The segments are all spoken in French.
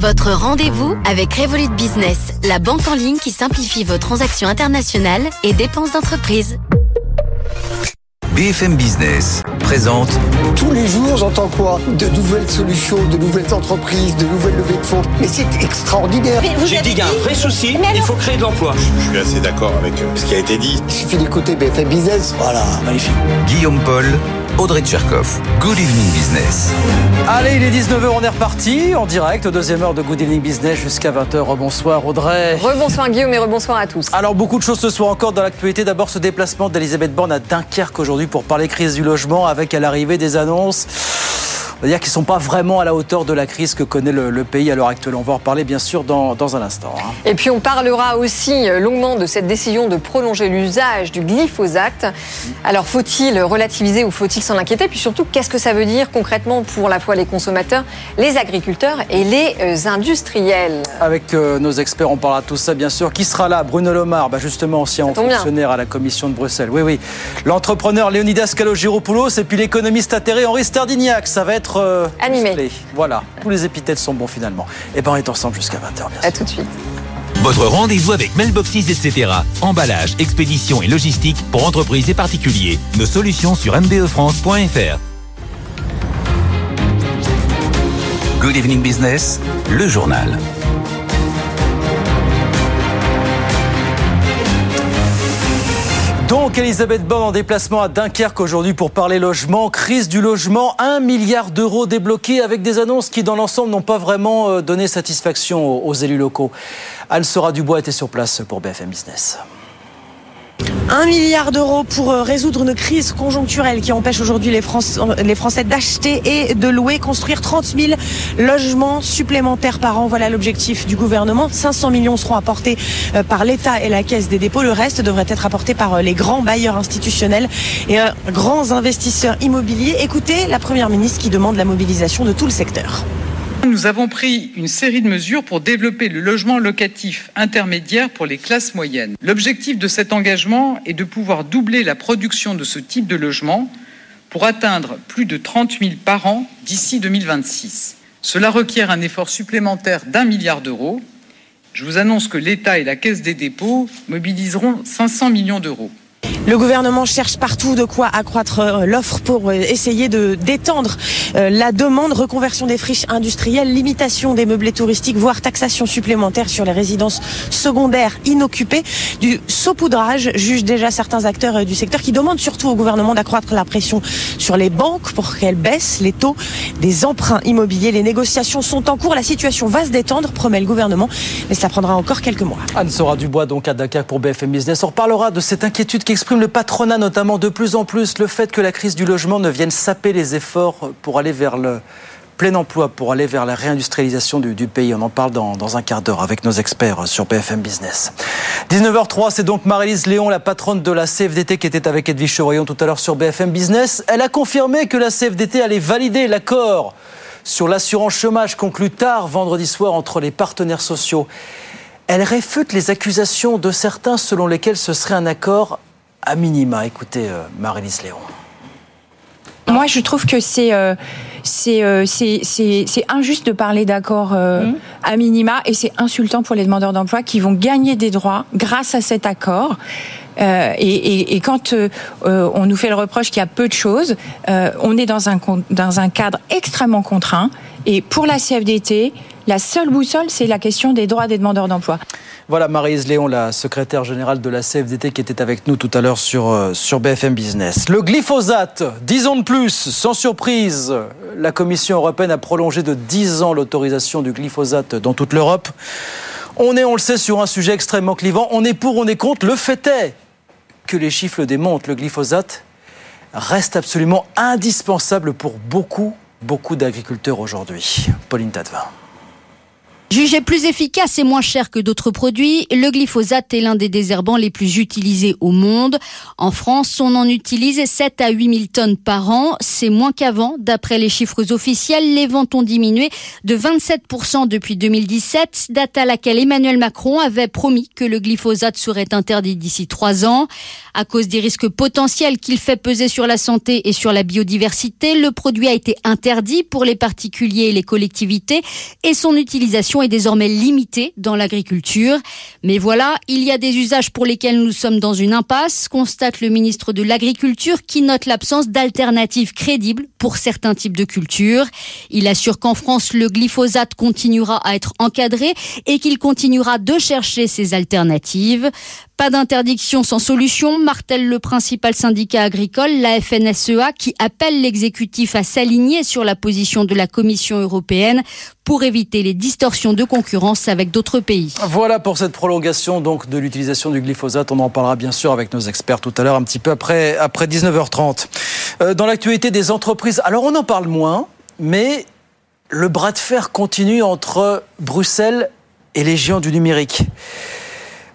Votre rendez-vous avec Revolut Business, la banque en ligne qui simplifie vos transactions internationales et dépenses d'entreprise. BFM Business présente. Tous les jours, j'entends quoi? De nouvelles solutions, de nouvelles entreprises, de nouvelles levées de fonds. Mais c'est extraordinaire. J'ai dit qu'il y a un vrai souci, il faut créer de l'emploi. Je suis assez d'accord avec euh, ce qui a été dit. Il suffit d'écouter BFM Business. Voilà, magnifique. Guillaume Paul, Audrey Tcherkov. Good evening business. Allez, il est 19h, on est reparti en direct, deuxième heure de Good Evening Business jusqu'à 20h. Rebonsoir Audrey. Rebonsoir Guillaume et rebonsoir à tous. Alors beaucoup de choses ce soir encore dans l'actualité. D'abord ce déplacement d'Elisabeth Borne à Dunkerque aujourd'hui pour parler crise du logement avec à l'arrivée des annonces on va dire qu'ils ne sont pas vraiment à la hauteur de la crise que connaît le, pays à l'heure actuelle. On va en reparler bien sûr dans, dans un instant. Hein. Et puis on parlera aussi euh, longuement de cette décision de prolonger l'usage du glyphosate. Alors faut-il relativiser ou faut-il s'en inquiéter? Puis surtout, qu'est-ce que ça veut dire concrètement pour la fois les consommateurs, les agriculteurs et les euh, industriels? Avec euh, nos experts, on parlera de tout ça bien sûr. Qui sera là? Bruno Lomar, bah justement ancien fonctionnaire à la Commission de Bruxelles. Oui, oui. L'entrepreneur Leonidas Kalogiropoulos et puis l'économiste atterré Henri Stardignac. Ça va être euh, animé. Voilà, tous les épithètes sont bons finalement. Et eh ben on est ensemble jusqu'à 20h bien À tout de suite. Votre rendez-vous avec Mailboxes, etc. Emballage, expédition et logistique pour entreprises et particuliers. Nos solutions sur mbefrance.fr. Good Evening Business, le journal. Donc Elisabeth Borne en déplacement à Dunkerque aujourd'hui pour parler logement, crise du logement, un milliard d'euros débloqués avec des annonces qui dans l'ensemble n'ont pas vraiment euh, donné satisfaction aux élus locaux. Anne Sora Dubois était sur place pour BFM Business. Un milliard d'euros pour euh, résoudre une crise conjoncturelle qui empêche aujourd'hui les, les, Français d'acheter et de louer, construire 30 000 logements supplémentaires par an. Voilà l'objectif du gouvernement. 500 millions seront apportés euh, par l'État et la Caisse des dépôts. Le reste devrait être apporté par euh, les grands bailleurs institutionnels et grands investisseurs immobiliers. Écoutez la Première ministre qui demande la mobilisation de tout le secteur. Nous avons pris une série de mesures pour développer le logement locatif intermédiaire pour les classes moyennes. L'objectif de cet engagement est de pouvoir doubler la production de ce type de logement pour atteindre plus de 30 000 par an d'ici 2026. Cela requiert un effort supplémentaire d'un milliard d'euros. Je vous annonce que l'État et la Caisse des dépôts mobiliseront 500 millions d'euros. Le gouvernement cherche partout de quoi accroître euh, l'offre pour euh, essayer de d'étendre euh, la demande, reconversion des friches industrielles, limitation des meublés touristiques, voire taxation supplémentaire sur les résidences secondaires inoccupées. Du saupoudrage juge déjà certains acteurs du secteur qui demandent surtout au gouvernement d'accroître la pression sur les banques pour qu'elles baissent les taux des emprunts immobiliers. Les négociations sont en cours, la situation va se détendre, promet le gouvernement, mais cela prendra encore quelques mois. Anne Sora Dubois donc à Dakar pour BFM Business. On reparlera de cette inquiétude qui exprime le patronat, notamment de plus en plus, le fait que la crise du logement ne vienne saper les efforts pour aller vers le plein emploi, pour aller vers la réindustrialisation du, pays. On en parle dans, un quart d'heure avec nos experts sur BFM Business. 19h03, c'est donc Marie-Lise Léon, la patronne de la CFDT, qui était avec Edwige Cheroyon tout à l'heure sur BFM Business. Elle a confirmé que la CFDT allait valider l'accord sur l'assurance chômage conclu tard vendredi soir entre les partenaires sociaux. Elle réfute les accusations de certains selon lesquels ce serait un accord à minima. Écoutez, euh, Marie-Lise Léon. Moi, je trouve que c'est euh, euh, c'est injuste de parler d'accord mmh. à minima et c'est insultant pour les demandeurs d'emploi qui vont gagner des droits grâce à cet accord. et, et, quand on nous fait le reproche qu'il y a peu de choses, on est dans un, dans un cadre extrêmement contraint. Et pour la CFDT, la seule boussole, c'est la question des droits des demandeurs d'emploi. Voilà Marise Léon, la secrétaire générale de la CFDT qui était avec nous tout à l'heure sur, euh, sur BFM Business. Le glyphosate, 10 ans de plus, sans surprise. La Commission européenne a prolongé de 10 ans l'autorisation du glyphosate dans toute l'Europe. On est, on le sait, sur un sujet extrêmement clivant. On est pour, on est contre. Le fait est que les chiffres démontrent. Le glyphosate reste absolument indispensable pour beaucoup, beaucoup d'agriculteurs aujourd'hui. Pauline Tadevin. Jugé plus efficace et moins cher que d'autres produits, le glyphosate est l'un des désherbants les plus utilisés au monde. En France, on en utilise 7 à 8 000 tonnes par an. C'est moins qu'avant. D'après les chiffres officiels, les ventes ont diminué de 27% depuis 2017, date à laquelle Emmanuel Macron avait promis que le glyphosate serait interdit d'ici trois ans. À cause des risques potentiels qu'il fait peser sur la santé et sur la biodiversité, le produit a été interdit pour les particuliers et les collectivités et son utilisation est désormais limitée dans l'agriculture. Mais voilà, il y a des usages pour lesquels nous sommes dans une impasse, constate le ministre de l'Agriculture qui note l'absence d'alternatives crédibles pour certains types de cultures. Il assure qu'en France, le glyphosate continuera à être encadré et qu'il continuera de chercher ses alternatives. Pas d'interdiction sans solution, martèle le principal syndicat agricole, la FNSEA, qui appelle l'exécutif à s'aligner sur la position de la Commission européenne pour éviter les distorsions de concurrence avec d'autres pays. Voilà pour cette prolongation donc de l'utilisation du glyphosate. On en parlera bien sûr avec nos experts tout à l'heure, un petit peu après, après 19h30. Euh, dans l'actualité des entreprises, alors on en parle moins, mais le bras de fer continue entre Bruxelles et les géants du numérique.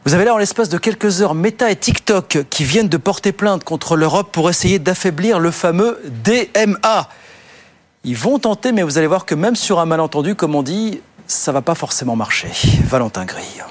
Vous avez là en l'espace de quelques heures Meta et TikTok qui viennent de porter plainte contre l'Europe pour essayer d'affaiblir le fameux DMA. Ils vont tenter, mais vous allez voir que même sur un malentendu, comme on dit, ça va pas forcément marcher. Valentin Grille.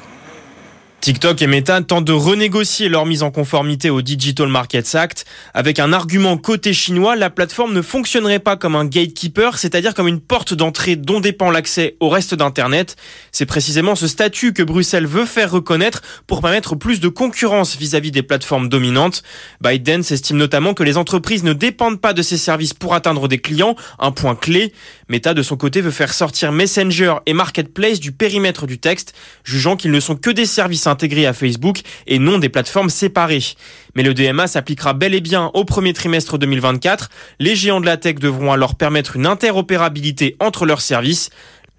TikTok et Meta tentent de renégocier leur mise en conformité au Digital Markets Act. Avec un argument côté chinois, la plateforme ne fonctionnerait pas comme un gatekeeper, c'est-à-dire comme une porte d'entrée dont dépend l'accès au reste d'Internet. C'est précisément ce statut que Bruxelles veut faire reconnaître pour permettre plus de concurrence vis-à-vis des plateformes dominantes. ByteDance estime notamment que les entreprises ne dépendent pas de ces services pour atteindre des clients, un point clé. Meta, de son côté, veut faire sortir Messenger et Marketplace du périmètre du texte, jugeant qu'ils ne sont que des services intégrés à Facebook et non des plateformes séparées. Mais le DMA s'appliquera bel et bien au premier trimestre 2024. Les géants de la tech devront alors permettre une interopérabilité entre leurs services.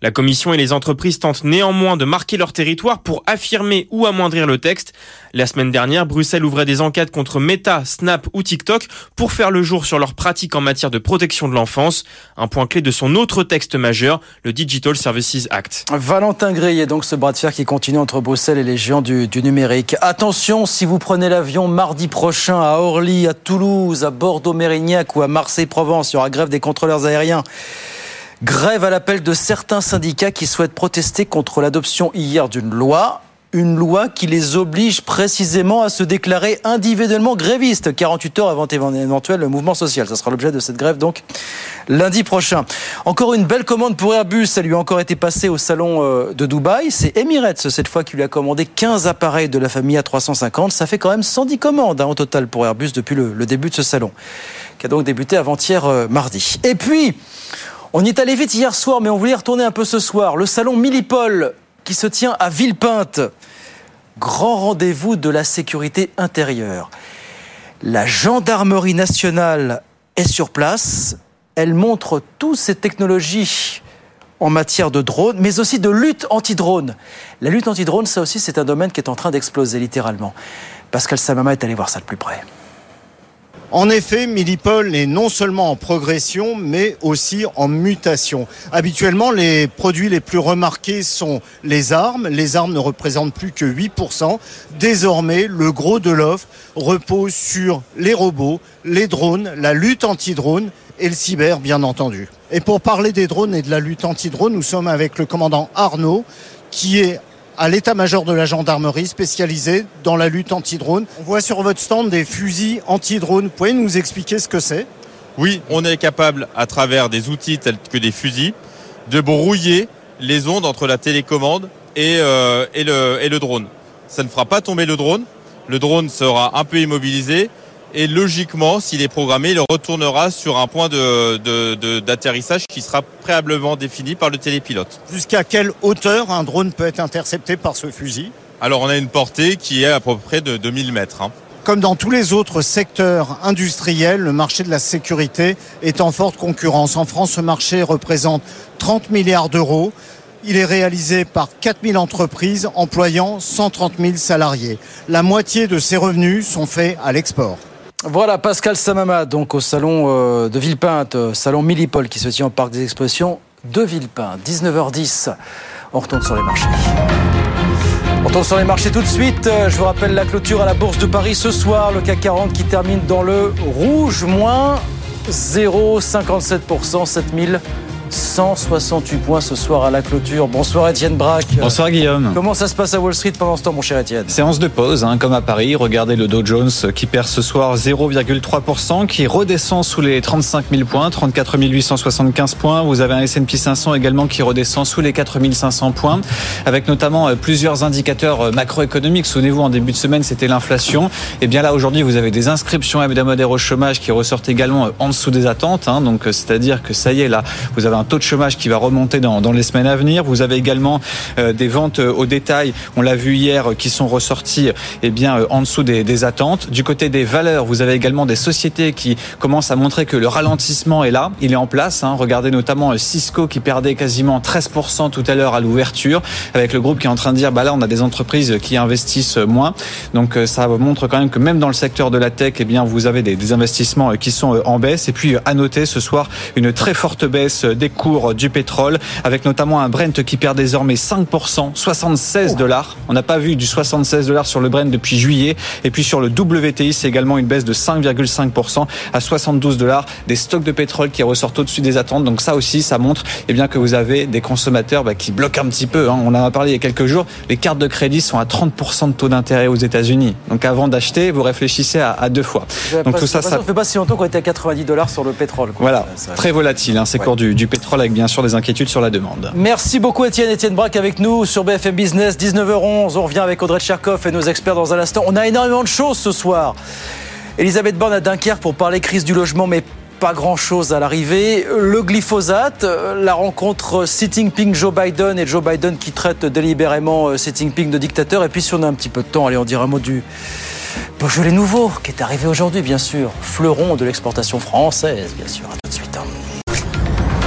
La Commission et les entreprises tentent néanmoins de marquer leur territoire pour affirmer ou amoindrir le texte. La semaine dernière, Bruxelles ouvrait des enquêtes contre Meta, Snap ou TikTok pour faire le jour sur leurs pratiques en matière de protection de l'enfance. Un point clé de son autre texte majeur, le Digital Services Act. Valentin Gray donc ce bras de fer qui continue entre Bruxelles et les géants du, du numérique. Attention, si vous prenez l'avion mardi prochain à Orly, à Toulouse, à Bordeaux-Mérignac ou à Marseille-Provence, il y aura grève des contrôleurs aériens. Grève à l'appel de certains syndicats qui souhaitent protester contre l'adoption hier d'une loi. Une loi qui les oblige précisément à se déclarer individuellement grévistes 48 heures avant éventuel mouvement social. Ça sera l'objet de cette grève donc lundi prochain. Encore une belle commande pour Airbus. Ça lui a encore été passé au salon euh, de Dubaï. C'est Emirates cette fois qui lui a commandé 15 appareils de la famille A350. Ça fait quand même 110 commandes hein, au total pour Airbus depuis le, le, début de ce salon, qui a donc débuté avant-hier euh, mardi. Et puis, on y est allé vite hier soir, mais on voulait y retourner un peu ce soir. Le salon Millipol qui se tient à Villepinte. Grand rendez-vous de la sécurité intérieure. La gendarmerie nationale est sur place. Elle montre toutes ces technologies en matière de drone, mais aussi de lutte anti-drone. La lutte anti-drone, ça aussi, c'est un domaine qui est en train d'exploser littéralement. Pascal Samama est allé voir ça de plus près. En effet, Millipol est non seulement en progression, mais aussi en mutation. Habituellement, les produits les plus remarqués sont les armes. Les armes ne représentent plus que 8%. Désormais, le gros de l'offre repose sur les robots, les drones, la lutte anti-drone et le cyber, bien entendu. Et pour parler des drones et de la lutte anti-drone, nous sommes avec le commandant Arnaud, qui est à l'état-major de la gendarmerie spécialisée dans la lutte anti-drone. On voit sur votre stand des fusils anti-drone. Pouvez nous expliquer ce que c'est? Oui, on est capable, à travers des outils tels que des fusils, de brouiller les ondes entre la télécommande et, euh, le drone. Ça ne fera pas tomber le drone. Le drone sera un peu immobilisé et logiquement, s'il est programmé, il retournera sur un point d'atterrissage de, de, qui sera préalablement défini par le télépilote. Jusqu'à quelle hauteur un drone peut être intercepté par ce fusil? Alors on a une portée qui est à peu près de 2000 mètres. Hein. Comme dans tous les autres secteurs industriels, le marché de la sécurité est en forte concurrence. En France, ce marché représente 30 milliards d'euros. Il est réalisé par 4000 entreprises employant 130 000 salariés. La moitié de ces revenus sont faits à l'export. Voilà Pascal Samama, donc au salon euh, de Villepinte, salon Millipol qui se tient au parc des expositions de Villepinte, 19h10. On retourne sur les marchés. On retourne sur les marchés tout de suite. Je vous rappelle la clôture à la Bourse de Paris ce soir. Le CAC 40 qui termine dans le rouge, moins 0,57%, 7000. 168 points ce soir à la clôture. Bonsoir Étienne Braque. Bonsoir Guillaume. Comment ça se passe à Wall Street pendant ce temps mon cher Étienne? Séance de pause, hein, comme à Paris. Regardez le Dow Jones qui perd ce soir 0,3%, qui redescend sous les 35 000 points, 34 875 points. Vous avez un S&P 500 également qui redescend sous les 4 500 points, avec notamment euh, plusieurs indicateurs euh, macroéconomiques. Souvenez-vous, en début de semaine, c'était l'inflation. Et bien là, aujourd'hui, vous avez des inscriptions hebdomadaires au chômage qui ressortent également euh, en dessous des attentes. Hein. donc, c'est-à-dire que ça y est, là, vous avez un taux de chômage qui va remonter dans, dans les semaines à venir. Vous avez également euh, des ventes euh, au détail, on l'a vu hier, qui sont ressorties eh bien, euh, en dessous des, des, attentes. Du côté des valeurs, vous avez également des sociétés qui commencent à montrer que le ralentissement est là, il est en place. Hein. Regardez notamment Cisco qui perdait quasiment 13% tout à l'heure à l'ouverture, avec le groupe qui est en train de dire, bah là, on a des entreprises qui investissent moins. Donc ça montre quand même que même dans le secteur de la tech, eh bien, vous avez des, des investissements qui sont en baisse. Et puis à noter ce soir une très forte baisse des cours du pétrole, avec notamment un Brent qui perd désormais 5%, 76 dollars. On n'a pas vu du 76 dollars sur le Brent depuis juillet. Et puis sur le WTI, c'est également une baisse de 5,5% à 72 dollars. Des stocks de pétrole qui ressortent au-dessus des attentes. Donc ça aussi, ça montre eh bien, que vous avez des consommateurs bah, qui bloquent un petit peu. Hein. On en a parlé il y a quelques jours. Les cartes de crédit sont à 30% de taux d'intérêt aux États-Unis. Donc avant d'acheter, vous réfléchissez à, à deux fois. Donc tout ça, ça ne fait pas si longtemps qu'on était à 90 dollars sur le pétrole. Quoi. Voilà, très volatile hein, ces ouais. cours du, du pétrole avec bien sûr des inquiétudes sur la demande. Merci beaucoup Étienne. Étienne Braque avec nous sur BFM Business, 19h11. On revient avec Audrey Tcherkov et nos experts dans un instant. On a énormément de choses ce soir. Elisabeth Borne à Dunkerque pour parler crise du logement, mais pas grand-chose à l'arrivée. Le glyphosate, la rencontre Xi Jinping-Joe Biden et Joe Biden qui traite délibérément Xi Jinping de dictateur. Et puis si on a un petit peu de temps, allez, on dira un mot du Beaujolais nouveau qui est arrivé aujourd'hui, bien sûr. Fleuron de l'exportation française, bien sûr.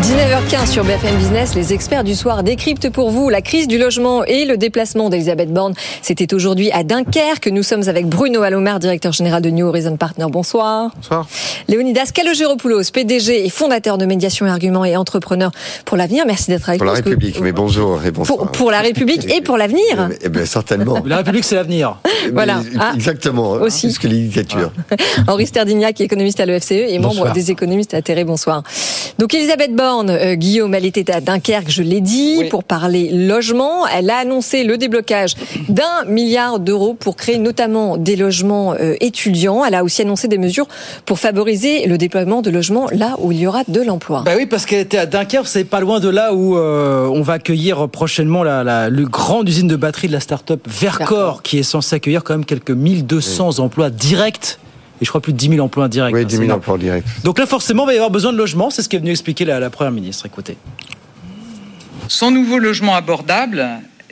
19h15 sur BFM Business, les experts du soir décryptent pour vous la crise du logement et le déplacement d'Elisabeth Borne. C'était aujourd'hui à Dunkerque. Nous sommes avec Bruno Alomar, directeur général de New Horizon Partner. Bonsoir. Bonsoir. Léonidas Kalogeropoulos, PDG et fondateur de Médiation et Arguments et entrepreneur pour l'avenir. Merci d'être avec nous. Pour la République, que... mais bonjour et bonsoir. Pour, pour la République et pour l'avenir. Eh bien, certainement. La République, c'est l'avenir. voilà. Ah, Exactement. Aussi. Plus que les dictatures. Ah. Henri Sterdignac, économiste à l'EFCE et bonsoir. membre des économistes atterrés. Bonsoir. Donc, Elisabeth Borne, euh, Guillaume, elle était à Dunkerque, je l'ai dit, oui. pour parler logement. Elle a annoncé le déblocage d'un milliard d'euros pour créer notamment des logements euh, étudiants. Elle a aussi annoncé des mesures pour favoriser le déploiement de logements là où il y aura de l'emploi. Bah oui, parce qu'elle était à Dunkerque, c'est pas loin de là où euh, on va accueillir prochainement la, grande usine de batterie de la start-up Vercor, qui est censée accueillir quand même quelques 1200 oui. emplois directs et je crois plus de 10 000 emplois indirects. Oui, 10 000 emplois directs. Donc là, forcément, il va y avoir besoin de logements. C'est ce qu'est venu expliquer la, la, Première ministre. Écoutez. Sans nouveau logement abordable,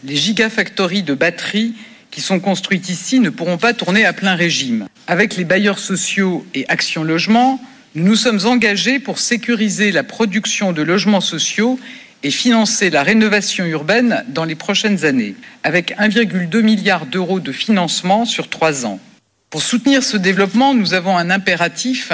les gigafactories de batteries qui sont construites ici ne pourront pas tourner à plein régime. Avec les bailleurs sociaux et Action Logement, nous nous sommes engagés pour sécuriser la production de logements sociaux et financer la rénovation urbaine dans les prochaines années, avec 1,2 milliard d'euros de financement sur trois ans. Pour soutenir ce développement, nous avons un impératif.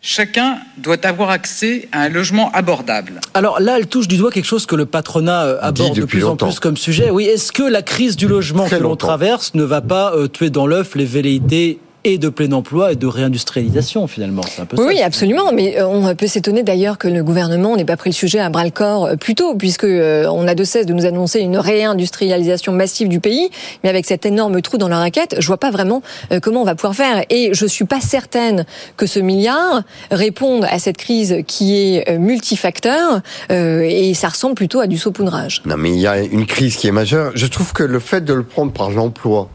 Chacun doit avoir accès à un logement abordable. Alors là, elle touche du doigt quelque chose que le patronat aborde de plus longtemps. en plus comme sujet. Oui, est-ce que la crise du logement Très que l'on traverse ne va pas euh, tuer dans l'œuf les velléités et de plein emploi et de réindustrialisation finalement. C'est un peu oui, ça, absolument. Mais euh, on peut s'étonner d'ailleurs que le gouvernement n'ait pas pris le sujet à bras le corps plus tôt, puisque euh, on a de cesse de nous annoncer une réindustrialisation massive du pays. Mais avec cet énorme trou dans la raquette, je vois pas vraiment euh, comment on va pouvoir faire. Et je suis pas certaine que ce milliard réponde à cette crise qui est multifacteur. et ça ressemble plutôt à du saupoudrage. Non, mais il y a une crise qui est majeure. Je trouve que le fait de le prendre par l'emploi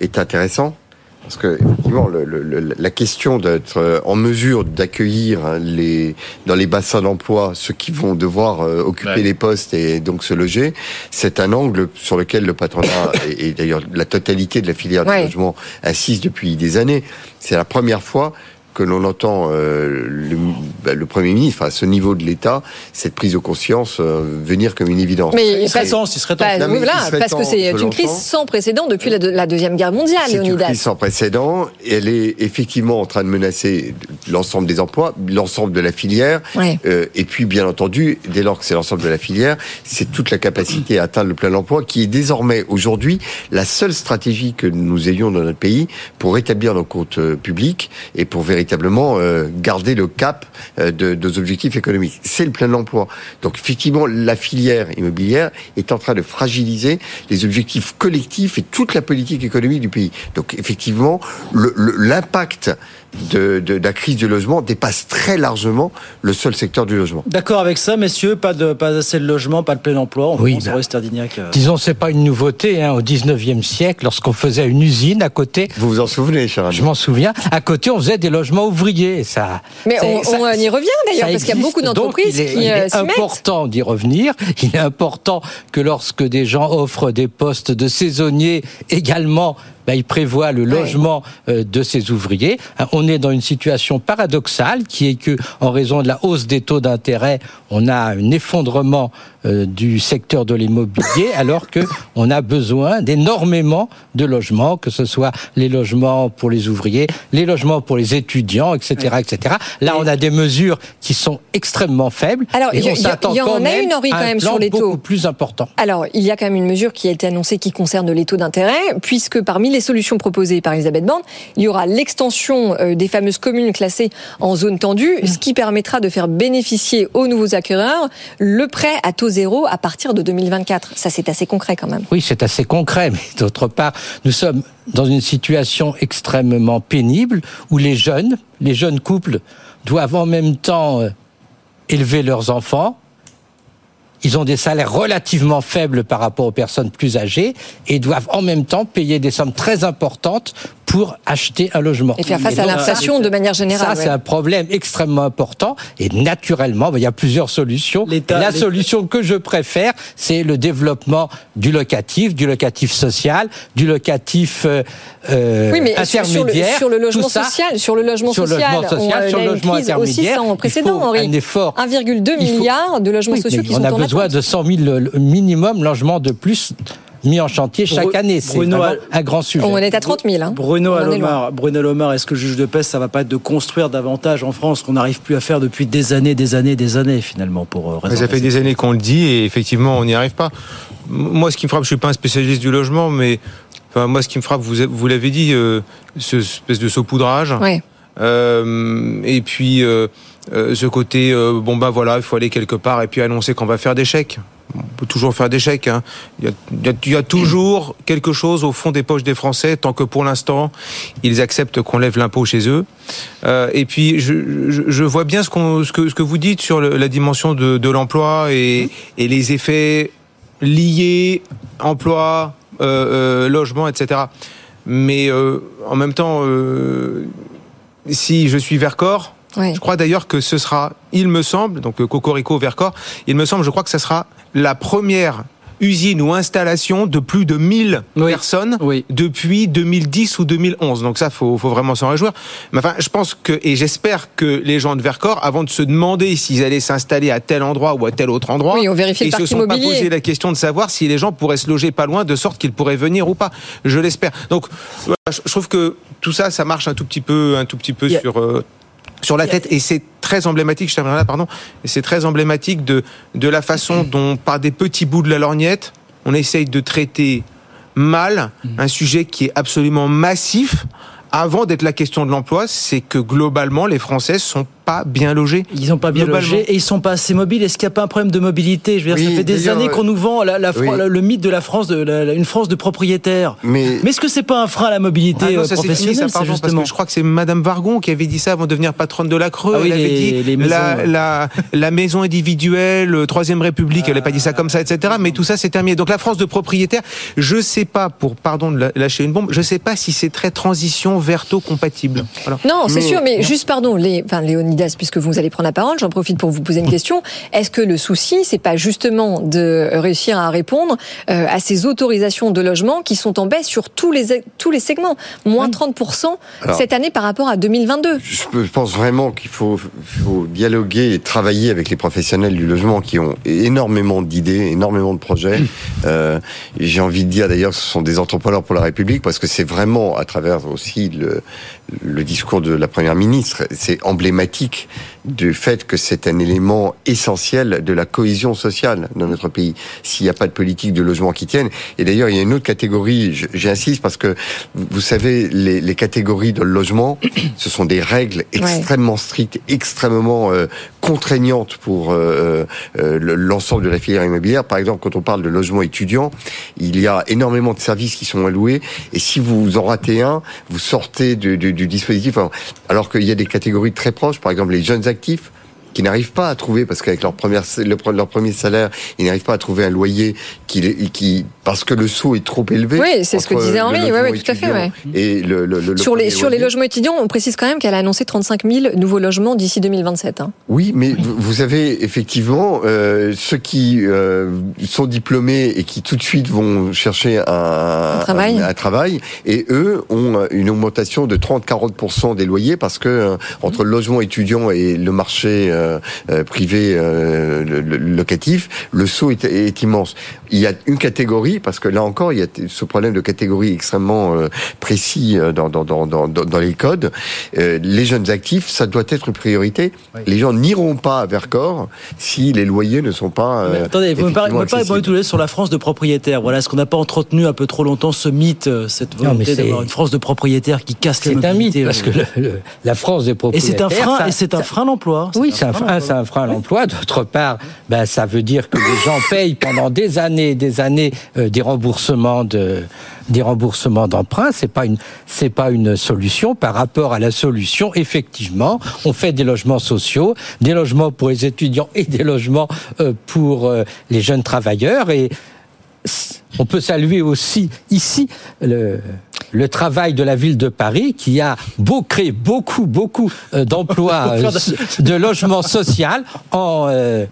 est intéressant. Parce que effectivement, le, le, la question d'être en mesure d'accueillir hein, les dans les bassins d'emploi ceux qui vont devoir euh, occuper ouais. les postes et donc se loger, c'est un angle sur lequel le patronat et, et d'ailleurs la totalité de la filière ouais. du logement assise depuis des années. C'est la première fois que l'on entend euh, le, bah, le, Premier ministre, à ce niveau de l'État, cette prise de conscience euh, venir comme une évidence. Mais il serait temps, il serait temps. Bah, oui, voilà, parce que c'est une crise sans précédent depuis la, la Deuxième Guerre mondiale, C'est une crise sans précédent. Et elle est effectivement en train de menacer l'ensemble des emplois, l'ensemble de la filière. Ouais. Euh, et puis, bien entendu, dès lors que c'est l'ensemble de la filière, c'est toute la capacité à atteindre le plein emploi qui est désormais, aujourd'hui, la seule stratégie que nous ayons dans notre pays pour rétablir nos comptes publics et pour véritablement euh, garder le cap euh, de, nos objectifs économiques. C'est le plein emploi. Donc, effectivement, la filière immobilière est en train de fragiliser les objectifs collectifs et toute la politique économique du pays. Donc, effectivement, l'impact de, de, de la crise du logement dépasse très largement le seul secteur du logement. D'accord avec ça, messieurs Pas, de, pas assez de logement, pas de plein emploi. On Oui, commence bah, par Esterdignac, euh. Disons, c'est pas une nouveauté. Hein, au 19e siècle, lorsqu'on faisait une usine à côté. Vous vous en souvenez, cher ami Je m'en souviens. À côté, on faisait des logements ouvriers. Ça. Mais on, ça- on y revient d'ailleurs, parce qu'il y a beaucoup d'entreprises il est, qui il euh, est mettent. important d'y revenir. Il est important que lorsque des gens offrent des postes de saisonniers également, ben, ils prévoient le logement euh, de ces ouvriers. Hein, On est dans une situation paradoxale qui est que, en raison de la hausse des taux d'intérêt, on a un effondrement euh, du secteur de l'immobilier, alors que on a besoin d'énormément de logements, que ce soit les logements pour les ouvriers, les logements pour les étudiants, etc., etc. Là, on a des mesures qui sont extrêmement faibles. Alors, et il y, on il s'attend il en quand a même une, Henri, à quand un même, plan sur les taux. beaucoup plus important. Alors, il y a quand même une mesure qui a été annoncée qui concerne les taux d'intérêt, puisque parmi les solutions proposées par Elisabeth Borne, il y aura l'extension euh, des fameuses communes classées en zone tendue, ce qui permettra de faire bénéficier aux nouveaux acquéreurs le prêt à taux zéro à partir de 2024. Ça, c'est assez concret quand même. Oui, c'est assez concret, mais d'autre part, nous sommes dans une situation extrêmement pénible où les jeunes, les jeunes couples, doivent en même temps euh, élever leurs enfants. Ils ont des salaires relativement faibles par rapport aux personnes plus âgées et doivent en même temps payer des sommes très importantes pour acheter un logement. Et faire face Et à l'inflation de manière générale. Ça, ouais. c'est un problème extrêmement important. Et naturellement, il y a plusieurs solutions. La solution que je préfère, c'est le développement du locatif, du locatif social, du locatif euh, euh, Oui, mais sur, sur le, intermédiaire. sur le logement ça, social, sur le logement sur le social, logement social, on a sur le logement crise aussi intermédiaire, sans il précédent, Henri. un effort. 1,2 Il faut- milliard de logements Oui, sociaux qui on sont a en besoin de 100 000 le- le minimum logements de plus mis en chantier chaque année. C'est Bruno vraiment a- un grand sujet. On est à 30 000. Hein. Bruno en est. Alomar, Bruno Alomar, est-ce que le juge de paix, ça va pas être de construire davantage en France, qu'on n'arrive plus à faire depuis des années, des années, des années finalement pour euh, Mais résorber ça fait des années qu'on le dit et effectivement on n'y arrive pas. Moi, ce qui me frappe, je suis pas un spécialiste du logement, mais enfin moi, ce qui me frappe, vous, vous l'avez dit, euh, ce espèce de saupoudrage. Ouais. Euh, et puis euh, euh, ce côté, euh, bon bah voilà, il faut aller quelque part et puis annoncer qu'on va faire des chèques. On peut toujours faire des chèques. hein. Il, y a, toujours quelque chose au fond des poches des Français, tant que pour l'instant, ils acceptent qu'on lève l'impôt chez eux. Euh, et puis, je, vois bien ce, que, vous dites sur la dimension de, l'emploi et, et les effets liés, emploi, logement, etc. Mais en même temps, si je suis Vercors, Je crois d'ailleurs que ce sera, il me semble, donc euh, Cocorico Vercors, il me semble, je crois que ce sera la première usine ou installation de plus de 1000 personnes depuis 2010 ou 2011. Donc ça, faut, faut vraiment s'en réjouir. Mais enfin, je pense que, et j'espère que les gens de Vercors, avant de se demander s'ils allaient s'installer à tel endroit ou à tel autre endroit, Oui, on vérifie ils se sont pas immobilier. posé la question de savoir si les gens pourraient se loger pas loin, de sorte qu'ils pourraient venir ou pas. Je l'espère. Donc, voilà, je je trouve que tout ça, ça marche un tout petit peu, un tout petit peu Yeah. sur. euh, sur la tête et c'est très emblématique, je terminerai là, pardon, et c'est très emblématique de, de la façon dont, par des petits bouts de la lorgnette, on essaye de traiter mal un sujet qui est absolument massif. Avant d'être la question de l'emploi, c'est que globalement, les Français sont pas bien logés. Ils sont pas bien logés et ils sont pas assez mobiles. Est-ce qu'il n'y a pas un problème de mobilité? Je veux dire, ça Oui, fait des années qu'on nous vend la, la Fran- oui. le mythe de la France, de la- la- une France de propriétaires. Mais, est-ce que c'est pas un frein à la mobilité Ah non, euh, ça c'est fini, professionnelle ça, ça, pardon, parce que je crois que c'est Madame Vargon qui avait dit ça avant de devenir patronne de la Creux. Ah oui, elle avait les- dit les maisons, la, ouais. la, la maison individuelle, euh, Troisième République, elle n'avait pas dit ça comme ça, etc. Mais tout ça, c'est terminé. Donc la France de propriétaire, je sais pas, pour pardon de lâcher une bombe, je sais pas si c'est très transition verto compatible. Voilà. Non, c'est sûr, mais juste pardon, les, enfin, Léonidas Puisque vous allez prendre la parole, j'en profite pour vous poser une question. Est-ce que le souci, c'est pas justement de réussir à répondre euh, à ces autorisations de logement qui sont en baisse sur tous les tous les segments, moins 30% Alors- cette année par rapport à 2022 Je pense vraiment qu'il faut, faut dialoguer et travailler avec les professionnels du logement qui ont énormément d'idées, énormément de projets. Euh, et J'ai envie de dire d'ailleurs, ce sont des entrepreneurs pour la République parce que c'est vraiment à travers aussi le, le discours de la première ministre, c'est emblématique du fait que c'est un élément essentiel de la cohésion sociale dans notre pays. S'il n'y a pas de politique de logement qui tienne, et d'ailleurs il y a une autre catégorie, j'insiste parce que vous savez les, les catégories de logement, ce sont des règles extrêmement strictes, extrêmement euh, contraignantes pour euh, euh, le- l'ensemble de la filière immobilière. Par exemple, quand on parle de logement étudiant, il y a énormément de services qui sont alloués, et si vous en ratez un, vous sortez du, du- du dispositif. Alors, alors qu'il y a des catégories très proches, par exemple les jeunes actifs actifs qui n'arrivent pas à trouver parce qu'avec leur première leur premier salaire, ils n'arrivent pas à trouver un loyer qui parce que le saut est trop élevé. Oui, c'est ce que disait Henri, ouais, ouais, tout à fait, ouais. Et le, le- le- le sur les sur les logements étudiants, on précise quand même qu'elle a annoncé 35 000 nouveaux logements d'ici 2027. hein. Oui, mais vous vous avez effectivement euh, ceux qui euh, sont diplômés et qui tout de suite vont chercher un, Un travail. un travail, et eux ont une augmentation de 30-40% des loyers parce que euh, entre le logement étudiant et le marché privé euh, le- le- locatif, le saut est, est immense. Il y a une catégorie parce que là encore, il y a ce problème de catégorie extrêmement euh, précis euh, dans, dans, dans, dans, dans les codes. Euh, les jeunes actifs, ça doit être une priorité. Les gens n'iront pas à Vercors si les loyers ne sont pas. euh, Mais attendez, vous ne parlez effectivement pas tous les sur la France de propriétaires. Voilà, est-ce qu'on n'a pas entretenu un peu trop longtemps ce mythe, euh, cette volonté d'avoir une France de propriétaires qui casse les C'est un mythe parce que euh, le- le- la France des Et propriétaires. c'est un frein, ça- et c'est un ça- frein à l'emploi. Oui, c'est c'est un frein à l'emploi. D'autre part, ben, ça veut dire que les gens payent pendant des années et des années euh, des remboursements de des remboursements d'emprunts. C'est pas une c'est pas une solution par rapport à la solution. Effectivement, on fait des logements sociaux, des logements pour les étudiants et des logements euh, pour euh, les jeunes travailleurs et on peut saluer aussi ici le, le travail de la ville de Paris qui a beau créer beaucoup, beaucoup euh, d'emplois euh, de logement social en, euh,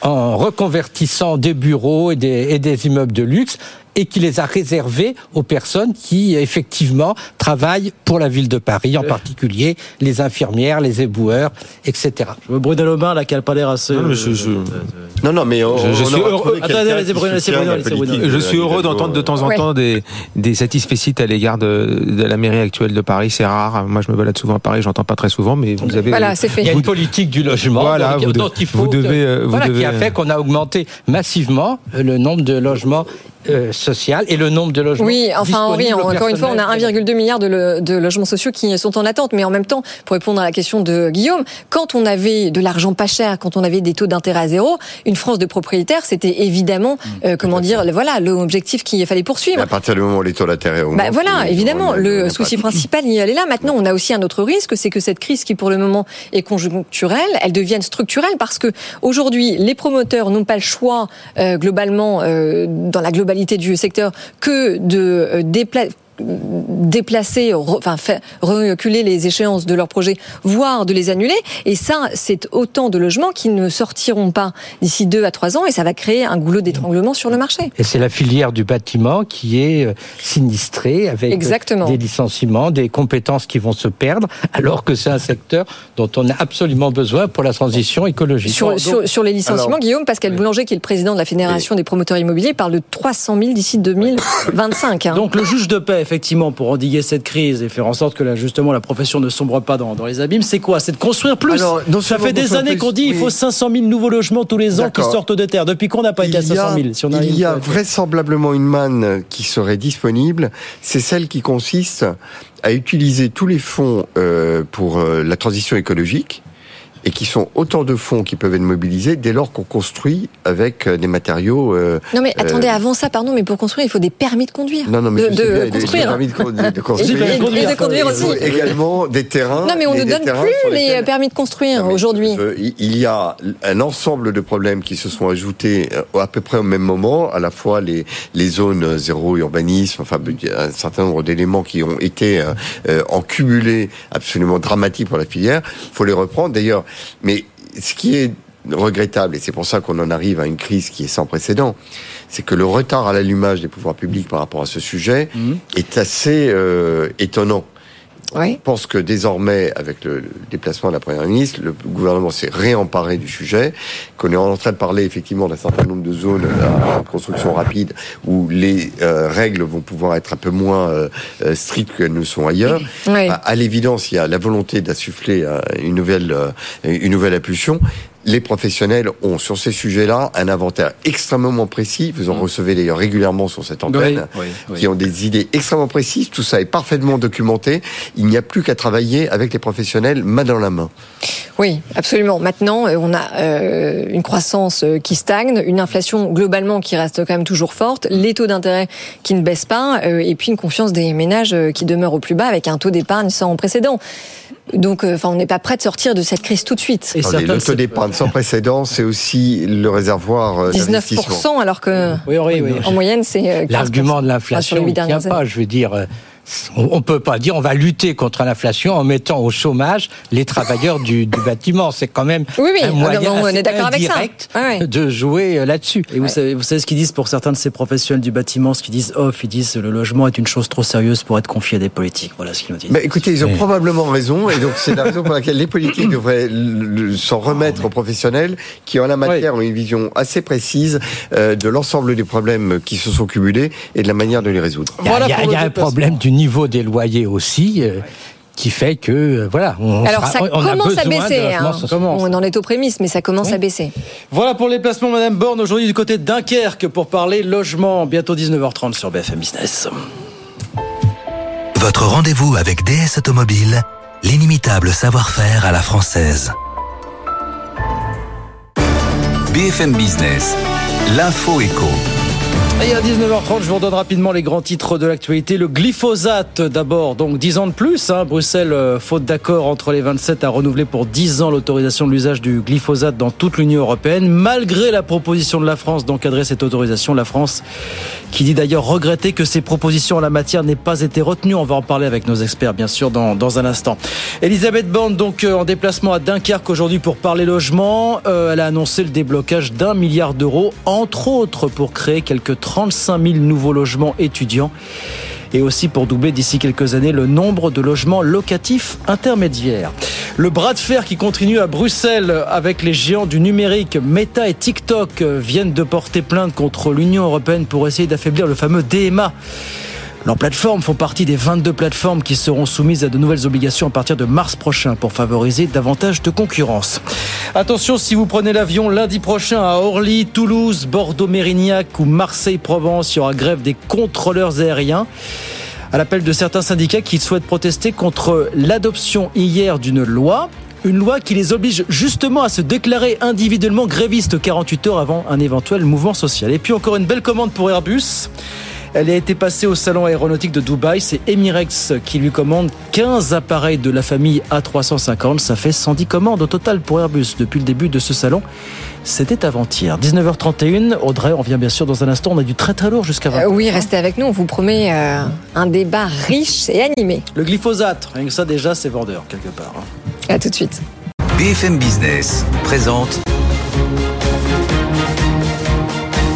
en reconvertissant des bureaux et des, et des immeubles de luxe et qui les a réservés aux personnes qui effectivement travaillent pour la ville de Paris, en particulier les infirmières, les éboueurs, etc. Je veux Bruno Le Maire, là, qui a pas l'air assez. Non, mais je- je- Non, non, mais on, Je- je on suis heureux- trouvé Attendez, quelqu'un laissez qui Bruno, laissez soutient Bruno, la laissez politique Bruno. de Je la suis heureux Ligue d'entendre de temps en Ouais. temps des, des satisfecit à l'égard de, de la mairie actuelle de Paris. C'est rare. Moi, je me balade souvent à Paris, j'entends pas très souvent, mais vous avez. Voilà, c'est fait. Il y a une politique du logement Voilà, donc, vous dont de- il faut vous devez, euh, vous voilà, qui a fait qu'on a augmenté massivement euh, le nombre de logements euh, sociaux et le nombre de logements. Oui, enfin Henri, encore une fois, on a personnels. 1,2 milliard de, le- de logements sociaux qui sont en attente. Mais en même temps, pour répondre à la question de Guillaume, quand on avait de l'argent pas cher, quand on avait des taux d'intérêt à zéro, une France de propriétaires, c'était évidemment, euh, comment dire, le- voilà, l'objectif qu'il fallait poursuivre. À partir du moment où les taux d'intérêt augmentent. Bah voilà, évidemment, le souci principal, il est là. Maintenant, on a aussi un autre risque, c'est que cette crise qui, pour le moment, est conjoncturelle, elle devienne structurelle parce que aujourd'hui, les promoteurs n'ont pas le choix, euh, globalement, euh, dans la globalité du secteur, que de euh, dépla- déplacer, re- enfin faire reculer les échéances de leurs projets, voire de les annuler. Et ça, c'est autant de logements qui ne sortiront pas d'ici deux à trois ans, et ça va créer un goulot d'étranglement sur le marché. Et c'est la filière du bâtiment qui est euh, sinistrée avec Exactement. des licenciements, des compétences qui vont se perdre, alors que c'est un secteur dont on a absolument besoin pour la transition écologique. Sur, sur, sur les licenciements, Alors- Guillaume, Pascal Boulanger, qui est le président de la Fédération des promoteurs immobiliers, parle de 300 000 d'ici 2025. hein. Donc le juge de paix, effectivement, pour endiguer cette crise et faire en sorte que là, justement la profession ne sombre pas dans, dans les abîmes, c'est quoi? C'est de construire plus? Alors, Ça fait des années qu'on dit il oui. faut 500 000 nouveaux logements tous les ans qui sortent de terre. Depuis qu'on n'a pas été à Il y 500 a, 000 si on il y a vraisemblablement une manne qui serait disponible. C'est celle qui consiste à utiliser tous les fonds euh, pour euh, la transition écologique et qui sont autant de fonds qui peuvent être mobilisés dès lors qu'on construit avec euh, des matériaux. euh, Non mais euh, attendez, avant ça, pardon, mais pour construire, il faut des permis de conduire. Non, non, mais de, de bien, il des- construire. des permis de, de- de construire. Et de- et de conduire aussi. Il Également des terrains. Non mais on ne donne plus les permis de construire aujourd'hui. Euh, il- il y a un ensemble de problèmes qui se sont ajoutés euh, à peu près au même moment, à la fois les, les zones zéro urbanisme, enfin il y a un certain nombre d'éléments qui ont été en cumulé absolument dramatiques pour la filière. faut les reprendre d'ailleurs. Mais ce qui est regrettable, et c'est pour ça qu'on en arrive à une crise qui est sans précédent, c'est que le retard à l'allumage des pouvoirs publics par rapport à ce sujet est assez euh, étonnant. Je pense que désormais, avec le, déplacement de la Première ministre, le gouvernement s'est réemparé du sujet, qu'on est en train de parler effectivement d'un certain nombre de zones à construction rapide où les euh, règles vont pouvoir être un peu moins euh, euh, strictes qu'elles ne sont ailleurs. Oui. À, à l'évidence, il y a la volonté d'insuffler euh, une nouvelle, euh, une nouvelle impulsion. Les professionnels ont sur ces sujets-là un inventaire extrêmement précis. Vous en recevez d'ailleurs régulièrement sur cette antenne, Oui, oui, oui. qui ont des idées extrêmement précises. Tout ça est parfaitement documenté. Il n'y a plus qu'à travailler avec les professionnels main dans la main. Oui, absolument. Maintenant, euh, on a euh, une croissance euh, qui stagne, une inflation globalement qui reste quand même toujours forte, les taux d'intérêt qui ne baissent pas, euh, et puis une confiance des ménages qui demeure au plus bas avec un taux d'épargne sans précédent. Donc, euh, enfin, on n'est pas prêt de sortir de cette crise tout de suite. Taux d'épargne sans précédent, c'est aussi le réservoir euh, d'investissement. 19%, alors que en moyenne, c'est euh, 15%. L'argument de l'inflation ne tient pas. années. Je veux dire, euh, on ne peut pas dire on va lutter contre l'inflation en mettant au chômage les travailleurs du, du bâtiment. C'est quand même Oui, oui, un moyen ah, on est d'accord avec ça. Ouais, ouais. de jouer euh, là-dessus. Et vous, savez, vous savez ce qu'ils disent pour certains de ces professionnels du bâtiment, ce qu'ils disent off, ils disent le logement est une chose trop sérieuse pour être confié à des politiques. Voilà ce qu'ils nous disent. Mais écoutez, ils ont probablement raison, et donc c'est la raison pour laquelle les politiques devraient s'en remettre aux professionnels qui, en la matière, ont une vision assez précise euh, de l'ensemble des problèmes qui se sont cumulés et de la manière de les résoudre. Il y a, il y a- il y a un problème du niveau des loyers aussi. euh, qui fait que euh, voilà on Alors, sera- ça on commence à baisser. hein. On en est aux prémices, mais ça commence à baisser. Voilà pour les placements, Madame Borne, aujourd'hui du côté de Dunkerque pour parler logement. Bientôt 19h30 sur BFM Business. Votre rendez-vous avec DS Automobile, l'inimitable savoir-faire à la française. BFM Business, l'info éco. Et à 19h30, je vous redonne rapidement les grands titres de l'actualité. Le glyphosate, d'abord, donc 10 ans de plus. hein. Bruxelles, euh, faute d'accord entre les 27, a renouvelé pour 10 ans l'autorisation de l'usage du glyphosate dans toute l'Union européenne. Malgré la proposition de la France d'encadrer cette autorisation, la France qui dit d'ailleurs regretter que ces propositions en la matière n'aient pas été retenues. On va en parler avec nos experts, bien sûr, dans, dans un instant. Elisabeth Borne, donc euh, en déplacement à Dunkerque aujourd'hui pour parler logement. Euh, elle a annoncé le déblocage d'un milliard d'euros, entre autres pour créer quelques 35 000 nouveaux logements étudiants et aussi pour doubler d'ici quelques années le nombre de logements locatifs intermédiaires. Le bras de fer qui continue à Bruxelles avec les géants du numérique, Meta et TikTok euh, viennent de porter plainte contre l'Union européenne pour essayer d'affaiblir le fameux DMA. Leurs plateformes font partie des 22 plateformes qui seront soumises à de nouvelles obligations à partir de mars prochain pour favoriser davantage de concurrence. Attention, si vous prenez l'avion lundi prochain à Orly, Toulouse, Bordeaux-Mérignac ou Marseille-Provence, il y aura grève des contrôleurs aériens à l'appel de certains syndicats qui souhaitent protester contre l'adoption hier d'une loi. Une loi qui les oblige justement à se déclarer individuellement grévistes 48 heures avant un éventuel mouvement social. Et puis encore une belle commande pour Airbus. Elle a été passée au salon aéronautique de Dubaï. C'est Emirates qui lui commande 15 appareils de la famille A350. Ça fait 110 commandes au total pour Airbus depuis le début de ce salon. C'était avant-hier. 19h31. Audrey, on vient bien sûr dans un instant. On a du très très lourd jusqu'à 20 Euh, oui, restez avec nous. On vous promet euh, un débat riche et animé. Le glyphosate, rien que ça déjà, c'est vendeur quelque part. hein. À tout de suite. BFM Business présente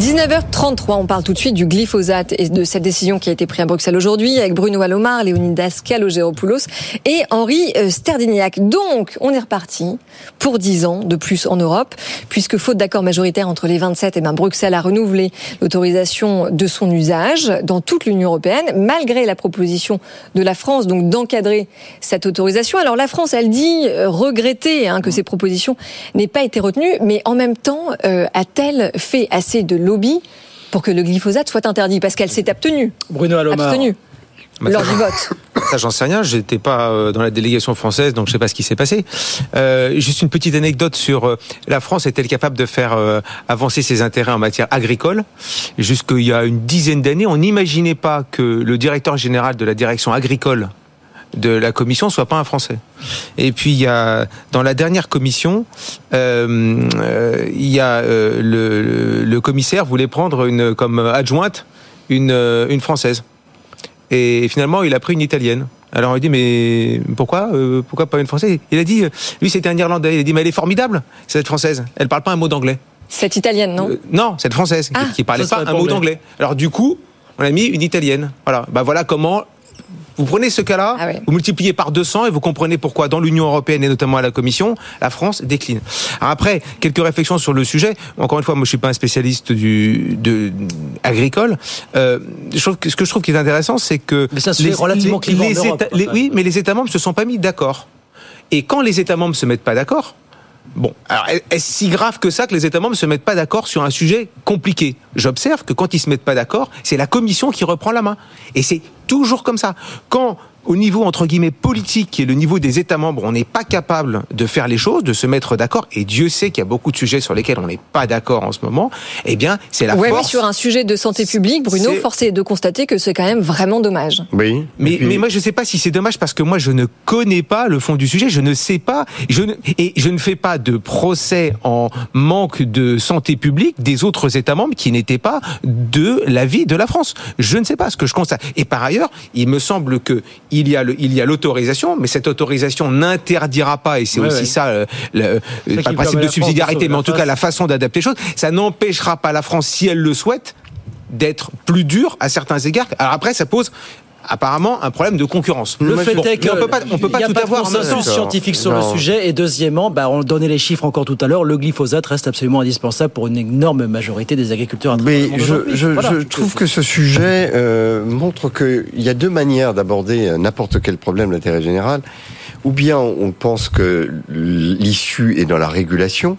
19h33, on parle tout de suite du glyphosate et de cette décision qui a été prise à Bruxelles aujourd'hui avec Bruno Alomar, Léonidas Kalogéropoulos et Henri euh, Sterdignac. Donc, on est reparti pour 10 ans de plus en Europe, puisque faute d'accord majoritaire entre les 27, et ben Bruxelles a renouvelé l'autorisation de son usage dans toute l'Union européenne, malgré la proposition de la France donc d'encadrer cette autorisation. Alors la France, elle dit euh, regretter hein, que ces propositions n'aient pas été retenues, mais en même temps, euh, a-t-elle fait assez de lobby pour que le glyphosate soit interdit Parce qu'elle s'est abstenue. Bruno Alomar. Abstenue. lors du vote Ça, j'en sais rien. J'étais pas euh, dans la délégation française, donc je sais pas ce qui s'est passé. Euh, juste une petite anecdote sur euh, la France est-elle capable de faire euh, avancer ses intérêts en matière agricole? Jusqu'il y a une dizaine d'années, on n'imaginait pas que le directeur général de la direction agricole de la commission soit pas un Français. Et puis il y a dans la dernière commission, euh, euh, il y a euh, le, le- commissaire voulait prendre une comme adjointe une une française. Et finalement, il a pris une italienne. Alors on lui dit mais pourquoi euh, pourquoi pas une française? Il a dit lui c'était un irlandais. Il a dit mais elle est formidable cette française. Elle parle pas un mot d'anglais. Cette italienne, non? Non, cette française Ah. qui, qui parlait pas un mot d'anglais. Alors du coup, on a mis une italienne. Voilà. Bah voilà comment vous prenez ce cas-là, Ah vous multipliez par 200 et vous comprenez pourquoi dans l'Union européenne et notamment à la Commission, la France décline. Alors après, quelques réflexions sur le sujet. Encore une fois, moi je suis pas un spécialiste du de agricole. Euh, je trouve que ce que je trouve qui est intéressant, c'est que Mais ça se fait relativement en les Europe, États- les- oui, mais les États membres se sont pas mis d'accord. Et quand les États membres se mettent pas d'accord, Bon, alors est-ce si grave que ça que les États membres ne se mettent pas d'accord sur un sujet compliqué? J'observe que quand ils se mettent pas d'accord, c'est la Commission qui reprend la main. Et c'est toujours comme ça. Quand au niveau entre guillemets politique, qui est le niveau des États membres, on n'est pas capable de faire les choses, de se mettre d'accord, et Dieu sait qu'il y a beaucoup de sujets sur lesquels on n'est pas d'accord en ce moment, eh bien c'est la Ouais, mais force. sur un sujet de santé publique, Bruno, force est de constater que c'est quand même vraiment dommage. Oui. Mais, mais moi, je sais pas si c'est dommage parce que moi, je ne connais pas le fond du sujet, je ne sais pas, je ne, et je ne fais pas de procès en manque de santé publique des autres États membres qui n'étaient pas de l'avis de la France. Je ne sais pas ce que je constate. Et par ailleurs, il me semble que il y a le, il y a l'autorisation, mais cette autorisation n'interdira pas, et c'est Ouais, aussi ouais. ça, euh, le, qui pas le principe de subsidiarité, mais en tout cas la façon d'adapter les choses, ça n'empêchera pas la France, si elle le souhaite, d'être plus dure à certains égards. Alors après, ça pose apparemment un problème de concurrence. Le fait Bon, est mais que on peut pas, on peut pas tout pas de avoir. même consensus scientifique sur le sujet. Et deuxièmement, bah, on donnait les chiffres encore tout à l'heure. Le glyphosate reste absolument indispensable pour une énorme majorité des agriculteurs. à Mais le monde je, je, Voilà. je trouve que ce sujet euh, montre qu'il y a deux manières d'aborder euh, n'importe quel problème d'intérêt général. Ou bien on pense que l'issue est dans la régulation,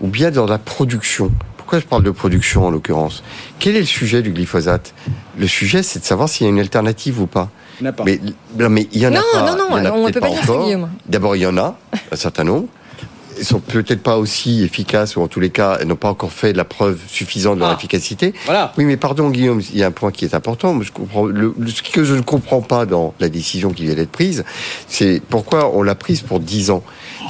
ou bien dans la production. Pourquoi je parle de production en l'occurrence? Quel est le sujet du glyphosate? Le sujet, c'est de savoir s'il y a une alternative ou pas. Il n'y en a pas. Mais, non, mais il y en Non, a pas. non, non, on ne peut pas dire ça. Guillaume. D'abord, il y en a un certain nombre. Ils sont peut-être pas aussi efficaces, ou en tous les cas, elles n'ont pas encore fait la preuve suffisante de leur Ah. efficacité. Voilà. Oui, mais pardon, Guillaume, il y a un point qui est important. Je comprends, le, le- ce que je ne comprends pas dans la décision qui vient d'être prise, c'est pourquoi on l'a prise pour 10 ans.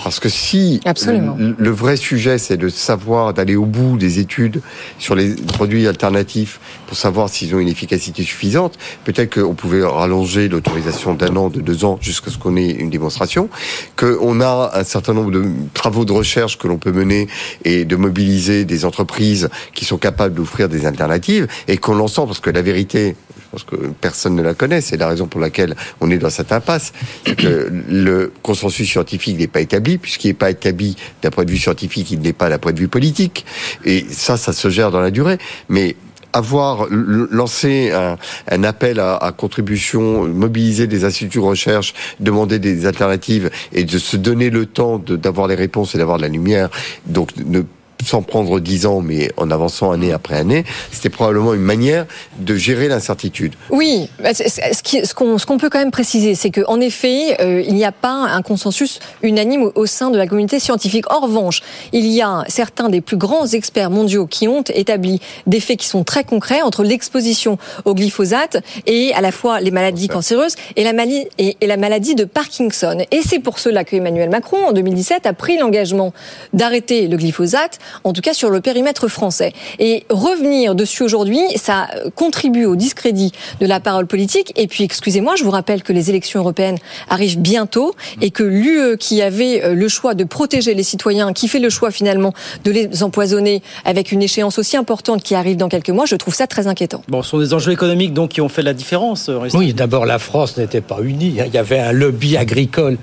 Parce que si Absolument. Le, le vrai sujet, c'est de savoir, d'aller au bout des études sur les produits alternatifs pour savoir s'ils ont une efficacité suffisante, peut-être qu'on pouvait rallonger l'autorisation d'un an, de deux ans, jusqu'à ce qu'on ait une démonstration, qu'on a un certain nombre de travaux de recherche que l'on peut mener et de mobiliser des entreprises qui sont capables d'offrir des alternatives et qu'on l'ensemble, parce que la vérité, je pense que personne ne la connaît, c'est la raison pour laquelle on est dans cette impasse, c'est que le consensus scientifique n'est pas établi, puisqu'il n'est pas établi d'un point de vue scientifique, il n'est pas d'un point de vue politique, et ça, ça se gère dans la durée, mais avoir lancé un, appel à, à contribution, mobiliser des instituts de recherche, demander des alternatives et de se donner le temps d'avoir les réponses et d'avoir de la lumière, donc ne sans prendre dix ans, mais en avançant année après année, c'était probablement une manière de gérer l'incertitude. Oui, bah, ce qu'on qu'on peut quand même préciser, c'est qu'en effet, euh, il n'y a pas un consensus unanime au, sein de la communauté scientifique. En revanche, il y a certains des plus grands experts mondiaux qui ont établi des faits qui sont très concrets entre l'exposition au glyphosate et à la fois les maladies cancéreuses et la, maladie, et, et la maladie de Parkinson. Et c'est pour cela que Emmanuel Macron, en 2017, a pris l'engagement d'arrêter le glyphosate, en tout cas sur le périmètre français. Et revenir dessus aujourd'hui, ça contribue au discrédit de la parole politique. Et puis, excusez-moi, je vous rappelle que les élections européennes arrivent bientôt et que l'UE, qui avait euh, le choix de protéger les citoyens, qui fait le choix finalement de les empoisonner avec une échéance aussi importante qui arrive dans quelques mois, je trouve ça très inquiétant. Bon, ce sont des enjeux économiques donc qui ont fait la différence. euh. Oui, d'abord, la France n'était pas unie. hein. Il y avait un lobby agricole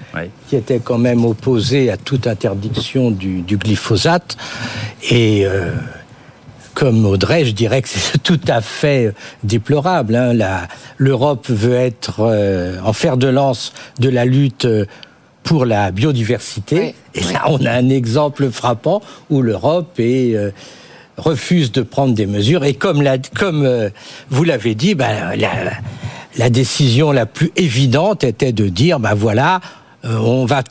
qui était quand même opposé à toute interdiction du, du glyphosate. Et euh, comme Audrey, je dirais que c'est tout à fait déplorable. hein. L'Europe veut être euh, en fer de lance de la lutte. euh, pour la biodiversité. Et là, on a un exemple frappant où l'Europe est, euh, refuse de prendre des mesures. Et comme, la, comme euh, vous l'avez dit, ben, la- la décision la plus évidente était de dire, ben voilà, on va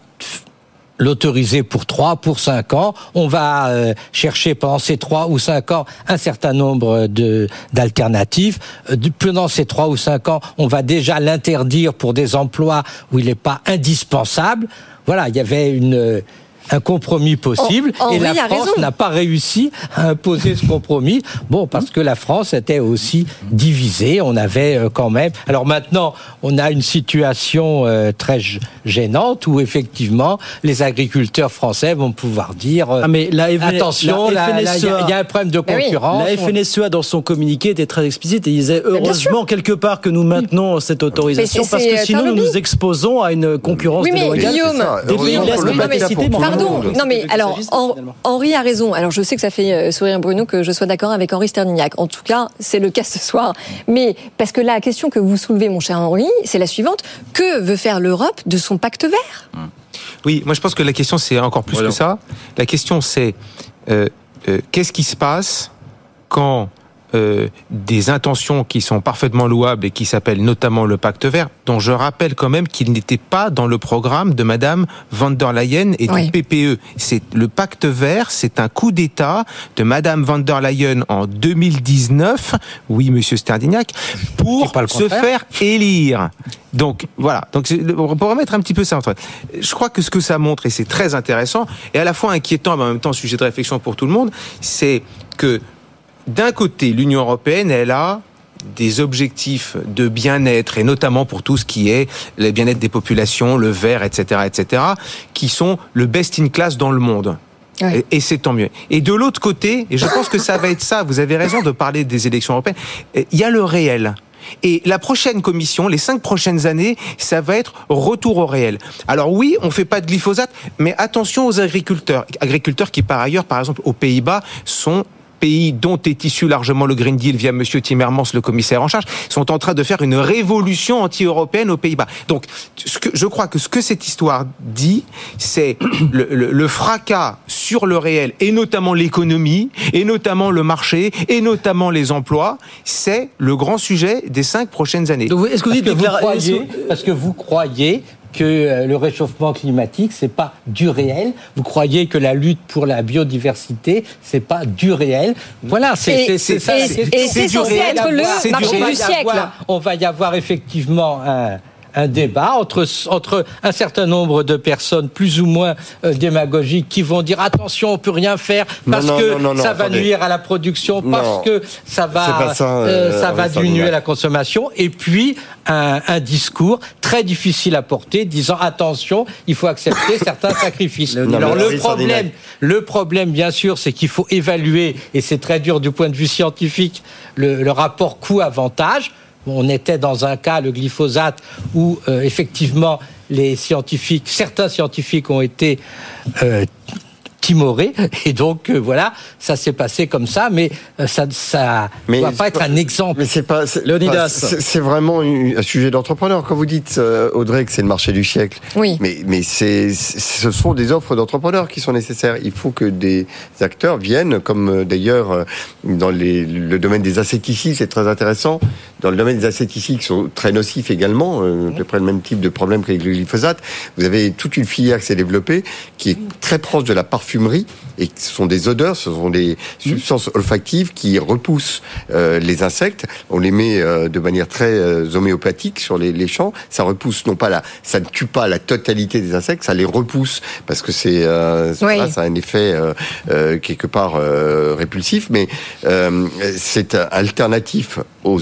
l'autoriser pour 3, pour 5 ans. On va euh, chercher pendant ces 3 ou 5 ans un certain nombre de d'alternatives. Euh, pendant ces 3 ou 5 ans, on va déjà l'interdire pour des emplois où il n'est pas indispensable. Voilà, il y avait une un compromis possible En- et Henri la a France n'a pas réussi à imposer ce compromis. Bon, parce que la France était aussi divisée. On avait euh, quand même. Alors maintenant, on a une situation euh, très gênante où effectivement les agriculteurs français vont pouvoir dire euh, Ah, mais la FN attention, la là, là, il y, a- il y a un problème de concurrence. La FNSEA, dans son communiqué, était très explicite et disait heureusement quelque part que nous maintenons cette autorisation parce que sinon nous nous exposons à une concurrence Oui, mais déloyale. Guillaume, de Pardon, non mais alors. Henri a raison. Alors je sais que ça fait euh, sourire Bruno que je sois d'accord avec Henri Sterdignac. En tout cas, c'est le cas ce soir. Mais parce que la question que vous soulevez, mon cher Henri, c'est la suivante que veut faire l'Europe de son pacte vert? Oui, moi je pense que la question c'est encore plus que ça. La question c'est euh, euh, qu'est-ce qui se passe quand euh, des intentions qui sont parfaitement louables et qui s'appellent notamment le pacte vert, dont je rappelle quand même qu'il n'était pas dans le programme de Madame van der Leyen et Oui. du PPE. C'est le pacte vert, c'est un coup d'État de Madame van der Leyen en 2019. Oui, Monsieur Sterdignac, pour se faire élire. Donc voilà. Donc pour remettre un petit peu ça entre. Je crois que ce que ça montre et c'est très intéressant et à la fois inquiétant, mais en même temps sujet de réflexion pour tout le monde, c'est que d'un côté l'Union européenne, elle a des objectifs de bien-être et notamment pour tout ce qui est le bien-être des populations, le vert, etc., etc., qui sont le best in class dans le monde. Et, et c'est tant mieux. Et de l'autre côté, et je pense que ça va être ça, vous avez raison de parler des élections européennes, il y a le réel. Et la prochaine commission, les cinq prochaines années, ça va être retour au réel. Alors oui, on fait pas de glyphosate, mais attention aux agriculteurs. Agriculteurs qui, par ailleurs, par exemple, aux Pays-Bas, sont pays dont est issu largement le Green Deal via Monsieur Timmermans, le commissaire en charge, sont en train de faire une révolution anti-européenne aux Pays-Bas. Donc, ce que, je crois que ce que cette histoire dit, c'est le, le- le fracas sur le réel, et notamment l'économie, et notamment le marché, et notamment les emplois, c'est le grand sujet des cinq prochaines années. Est-ce que vous Parce que vous croyez, parce que vous croyez que euh, le réchauffement climatique c'est pas du réel. Vous croyez que la lutte pour la biodiversité c'est pas du réel. Voilà, c'est Et- c'est- c'est ça. et- c'est censé être le marché du siècle. avoir- on va y avoir effectivement un un débat entre, entre un certain nombre de personnes plus ou moins euh, démagogiques qui vont dire attention on peut rien faire parce Non, non, que non, ça va attendez. nuire à la production parce que ça va pas ça, euh, euh, ça va diminuer la consommation. Et puis un, un discours très difficile à porter disant attention il faut accepter certains sacrifices. Alors le problème le problème bien sûr c'est qu'il faut évaluer et c'est très dur du point de vue scientifique le, le rapport coût-avantage on était dans un cas, le glyphosate, où euh, effectivement les scientifiques, certains scientifiques ont été euh, timorés, et donc euh, voilà, ça s'est passé comme ça, mais euh, ça ça ne doit pas être un exemple. Mais c'est pas. c'est- vraiment un sujet d'entrepreneur. Quand vous dites, euh, Audrey, que c'est le marché du siècle, Oui. mais, mais c'est, ce sont des offres d'entrepreneurs qui sont nécessaires. Il faut que des acteurs viennent, comme d'ailleurs dans les, le domaine des insecticides, c'est très intéressant. Dans le domaine des insecticides qui sont très nocifs également, à peu près le même type de problème qu'avec le glyphosate, vous avez toute une filière qui s'est développée, qui est très proche de la parfumerie, et ce sont des odeurs, ce sont des substances olfactives qui repoussent euh, les insectes. On les met euh, de manière très euh, homéopathique sur les, les champs. Ça repousse non pas la, ça ne tue pas la totalité des insectes, ça les repousse parce que c'est, Oui. ça a un effet quelque part répulsif, mais c'est alternatif aux,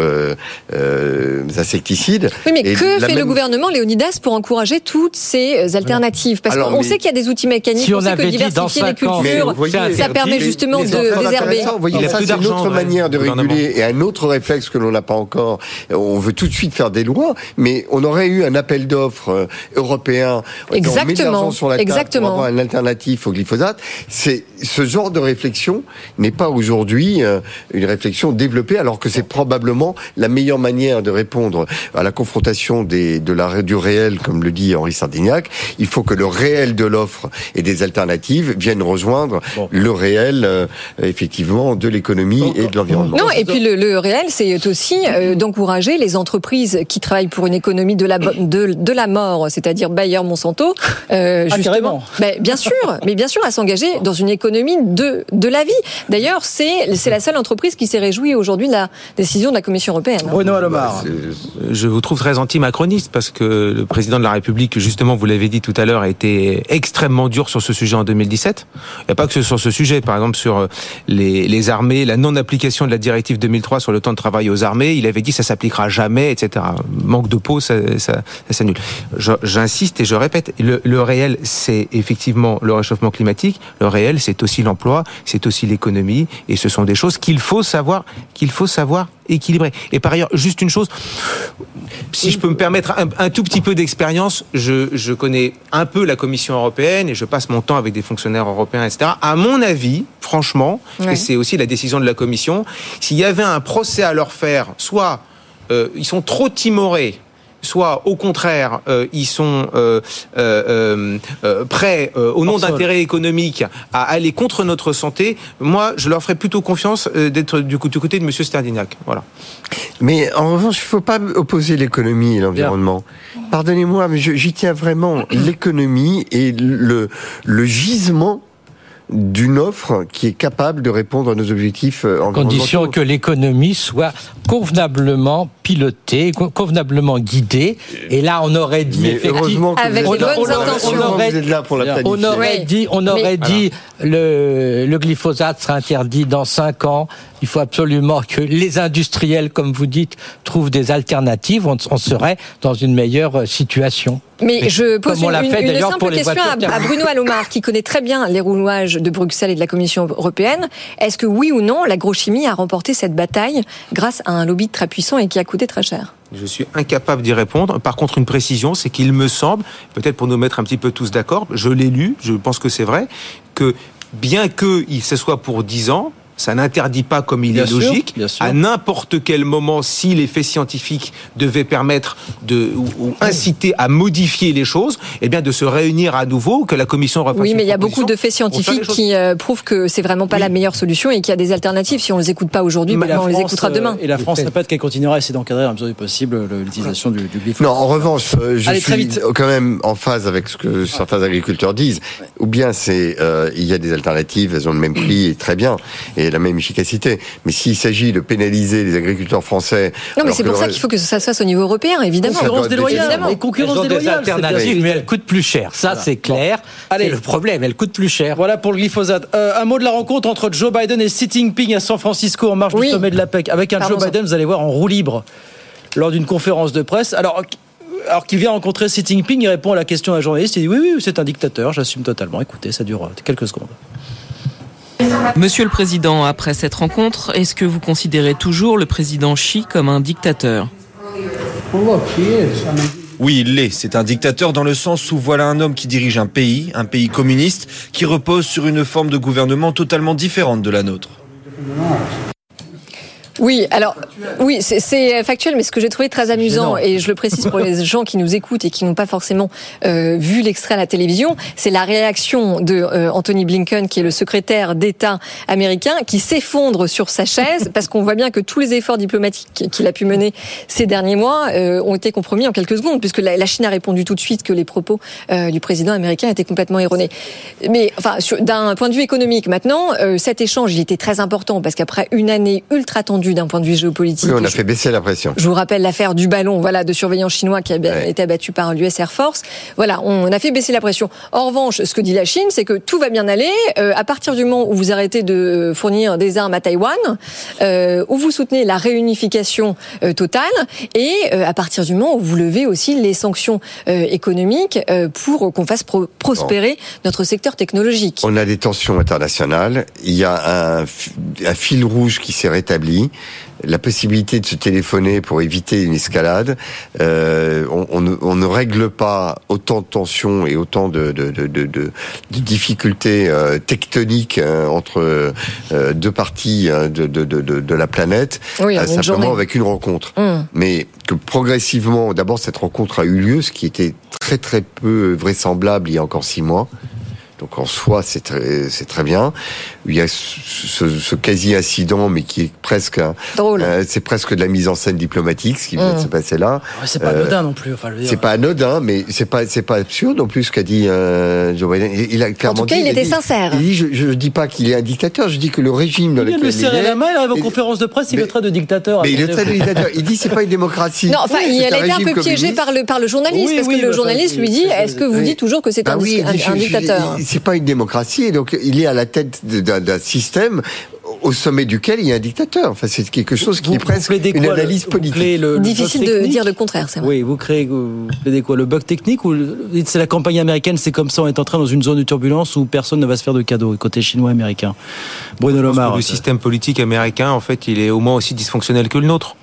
euh, euh, insecticides. Oui, mais Et que fait le gouvernement, Léonidas, pour encourager toutes ces alternatives? Parce qu'on mais- sait qu'il y a des outils mécaniques, Si on, on sait que diversifier les cultures, voyez, ça permet les- justement les de désherber. voyez, Il a ça, c'est une autre ouais, manière de réguler et un autre réflexe que l'on n'a pas encore. On veut tout de suite faire des lois, mais on aurait eu un appel d'offres euh, européen. On met de Exactement, sur la table exactement. Pour avoir un alternatif au glyphosate. C'est ce genre de réflexion n'est pas aujourd'hui euh, une réflexion développée, alors que c'est probablement la meilleure manière de répondre à la confrontation des, de la, du réel, comme le dit Henri Sardignac, il faut que le réel de l'offre et des alternatives viennent rejoindre le réel, euh, effectivement, de l'économie et de l'environnement. Non, et puis le, le réel, c'est aussi euh, d'encourager les entreprises qui travaillent pour une économie de la, de, de la mort, c'est-à-dire Bayer, Monsanto, euh, Ah, justement. Ben, bien sûr, mais bien sûr, à s'engager dans une économie de, de la vie. D'ailleurs, c'est c'est la seule entreprise qui s'est réjouie aujourd'hui de la décision de la Commission européenne. Bruno Alomar. Je vous trouve très anti-macroniste parce que le président de la République, justement, vous l'avez dit tout à l'heure, a été extrêmement dur sur ce sujet en 2017. Il n'y a pas que sur ce sujet, par exemple sur les, les armées, la non-application de la directive 2003 sur le temps de travail aux armées, il avait dit ça s'appliquera jamais, etc. Manque de peau, ça, ça, ça s'annule. J'insiste et je répète, le, le réel, c'est effectivement le réchauffement climatique. Le réel, c'est aussi l'emploi, c'est aussi l'économie, et ce sont des choses qu'il faut savoir, qu'il faut savoir équilibrer. Et par ailleurs, juste une chose, si je peux me permettre un, un tout petit peu d'expérience, je, je connais un peu la Commission européenne et je passe mon temps avec des fonctionnaires européens, etc. À mon avis, franchement, Ouais. et c'est aussi la décision de la Commission, s'il y avait un procès à leur faire, soit euh, ils sont trop timorés, soit au contraire, euh, ils sont euh, euh, prêts, euh, au nom d'intérêts économiques, à aller contre notre santé, moi, je leur ferais plutôt confiance euh, d'être du, côté de M. Sterdignac. Voilà. Mais en revanche, il ne faut pas opposer l'économie et l'environnement. Pardonnez-moi, mais j'y tiens vraiment. L'économie est le, le gisement d'une offre qui est capable de répondre à nos objectifs euh, condition environnementaux. que l'économie soit convenablement pilotée, co- convenablement guidée. Et là, on aurait dit Mais effectivement, heureusement que Avec vous les êtes là bonnes pour la- intentions. heureusement que aurait- vous êtes là pour la on aurait Oui. dit, on aurait Mais- dit le, le glyphosate sera interdit dans cinq ans. Il faut absolument que les industriels, comme vous dites, trouvent des alternatives. On, on serait dans une meilleure euh, situation. Mais, je pose une, simple question à. Bruno Alomar, qui connaît très bien les rouages de Bruxelles et de la Commission européenne. Est-ce que oui ou non, l'agrochimie a remporté cette bataille grâce à un lobby très puissant et qui a coûté très cher? Je suis incapable d'y répondre. Par contre, une précision, c'est qu'il me semble, peut-être pour nous mettre un petit peu tous d'accord, je l'ai lu, je pense que c'est vrai, que bien que il- ce soit pour 10 ans, ça n'interdit pas, comme il Bien est sûr, logique, bien sûr. à n'importe quel moment, si les faits scientifiques devaient permettre de ou, ou inciter à modifier les choses, eh bien de se réunir à nouveau, que la commission refasse Oui, mais il y a beaucoup de faits les scientifiques qui euh, prouvent que c'est vraiment pas la meilleure solution et qu'il y a des alternatives. Si on les écoute pas aujourd'hui, maintenant on les France, écoutera euh, demain. Et la France répète qu'elle continuera à essayer d'encadrer à mesure du possible le- l'utilisation du, du glyphosate. Non, en revanche, euh, je Allez, suis vite. quand même en phase avec ce que certains agriculteurs disent. Ou bien c'est euh, il y a des alternatives, elles ont le même prix et très bien et la même efficacité. Mais s'il s'agit de pénaliser les agriculteurs français, Non, mais c'est pour ça reste- qu'il faut que ça se fasse au niveau européen, évidemment. Concurrence déloyale. Évidemment. Et concurrence Elles ont des déloyale, c'est alternatives, mais elles coûtent plus cher. Ça, Voilà. c'est clair. Allez. C'est le problème. Elles coûtent plus cher. Voilà pour le glyphosate. Euh, un mot de la rencontre entre Joe Biden et Xi Jinping à San Francisco en marge Oui. du sommet de la PEC. Avec un Joe. Biden, vous allez voir, en roue libre lors d'une conférence de presse. Alors, alors qu'il vient rencontrer Xi Jinping, il répond à la question d'un journaliste. Il dit oui, oui, c'est un dictateur, j'assume totalement. Écoutez, ça dure euh, quelques secondes. Monsieur le Président, après cette rencontre, est-ce que vous considérez toujours le président Xi comme un dictateur? Oui, il l'est. C'est un dictateur dans le sens où voilà un homme qui dirige un pays, un pays communiste, qui repose sur une forme de gouvernement totalement différente de la nôtre. Oui, alors, oui, c'est- factuel, mais ce que j'ai trouvé très amusant, et je le précise pour les gens qui nous écoutent et qui n'ont pas forcément euh, vu l'extrait à la télévision, c'est la réaction de euh, Anthony Blinken, qui est le secrétaire d'État américain, qui s'effondre sur sa chaise, parce qu'on voit bien que tous les efforts diplomatiques qu'il a pu mener ces derniers mois euh, ont été compromis en quelques secondes, puisque la, la Chine a répondu tout de suite que les propos euh, du président américain étaient complètement erronés. Mais enfin, d'un point de vue économique, maintenant, cet échange, il était très important, parce qu'après une année ultra tendue d'un point de vue géopolitique, Oui, on a je- fait baisser la pression. je vous rappelle l'affaire du ballon, voilà, de surveillance chinois qui a été abattu par l'US Air Force. Voilà, on a fait baisser la pression. En revanche, ce que dit la Chine, c'est que tout va bien aller euh, à partir du moment où vous arrêtez de fournir des armes à Taïwan, euh, où vous soutenez la réunification euh, totale, et euh, à partir du moment où vous levez aussi les sanctions euh, économiques euh, pour qu'on fasse pro- prospérer notre secteur technologique. On a des tensions internationales. Il y a un fil rouge qui s'est rétabli. La possibilité de se téléphoner pour éviter une escalade. Euh, on, on ne, on ne règle pas autant de tensions et autant de, de, de, de, de- de difficultés euh, tectoniques hein, entre euh, deux parties hein, de, la planète Oui, simplement journée. avec une rencontre. Hum. Mais que progressivement, d'abord cette rencontre a eu lieu, ce qui était très très peu vraisemblable il y a encore six mois. Donc en soi, c'est très, c'est très bien. Il y a ce, ce quasi-incident, mais qui est presque, Drôle. euh, c'est presque de la mise en scène diplomatique, ce qui vient de Mm. se passer là. Ouais, c'est pas Euh, anodin non plus. Enfin. C'est pas anodin, mais c'est pas c'est pas absurde non plus ce qu'a dit euh, Joe Biden. Il, il a clairement cas, dit, il était dit- sincère. Il dit je, je dis pas qu'il est un dictateur, je dis que le régime dans Il vient de lequel lui serrer il est, la main, il arrive en et- conférence de presse, il le traite de dictateur. mais il le traite de dictateur. Il dit c'est pas une démocratie. Non, enfin, Oui, il a été un peu piégé par le, par le journaliste, Oui, parce oui, que le journaliste lui dit Est-ce que vous dites toujours que c'est Bah un, dictateur? il- C'est pas une démocratie, et donc il est à la tête de- d'un système au sommet duquel il y a un dictateur. Enfin, c'est quelque chose qui est presque plaidez une quoi, analyse politique. plaidez le- le Difficile de dire le contraire, c'est vrai. Oui, vous créez, vous plaidez quoi Le bug technique ou c'est la campagne américaine C'est comme ça, on est entré dans une zone de turbulence où personne ne va se faire de cadeaux, côté chinois américain. Bruno Lomar. le système politique américain, en fait, il est au moins aussi dysfonctionnel que le nôtre.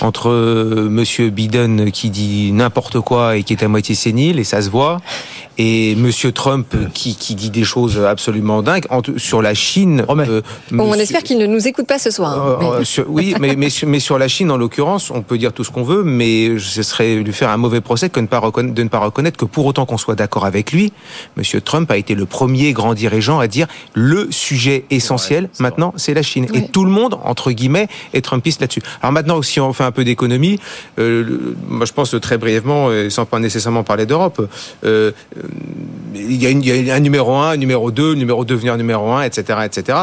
Entre euh, Monsieur Biden qui dit n'importe quoi et qui est à moitié sénile, et ça se voit, et Monsieur Trump qui, qui dit des choses absolument dingues En sur la Chine. euh, Bon, on espère qu'il ne nous écoute pas ce soir. hein. euh, Mais- euh, sur- oui, mais, mais, sur- mais sur la Chine, en l'occurrence, on peut dire tout ce qu'on veut, mais ce serait lui faire un mauvais procès que de ne pas reconnaître, de ne pas reconnaître que pour autant qu'on soit d'accord avec lui, Monsieur Trump a été le premier grand dirigeant à dire le sujet essentiel maintenant, c'est la Chine. Et tout le monde, entre guillemets, est Trumpiste là-dessus. Alors maintenant, si on fait un peu d'économie, euh, moi je pense très brièvement, sans pas nécessairement parler d'Europe, euh, il y, a une- il y a un numéro 1, un numéro 2, le numéro 2 venir numéro 1, etc., etc.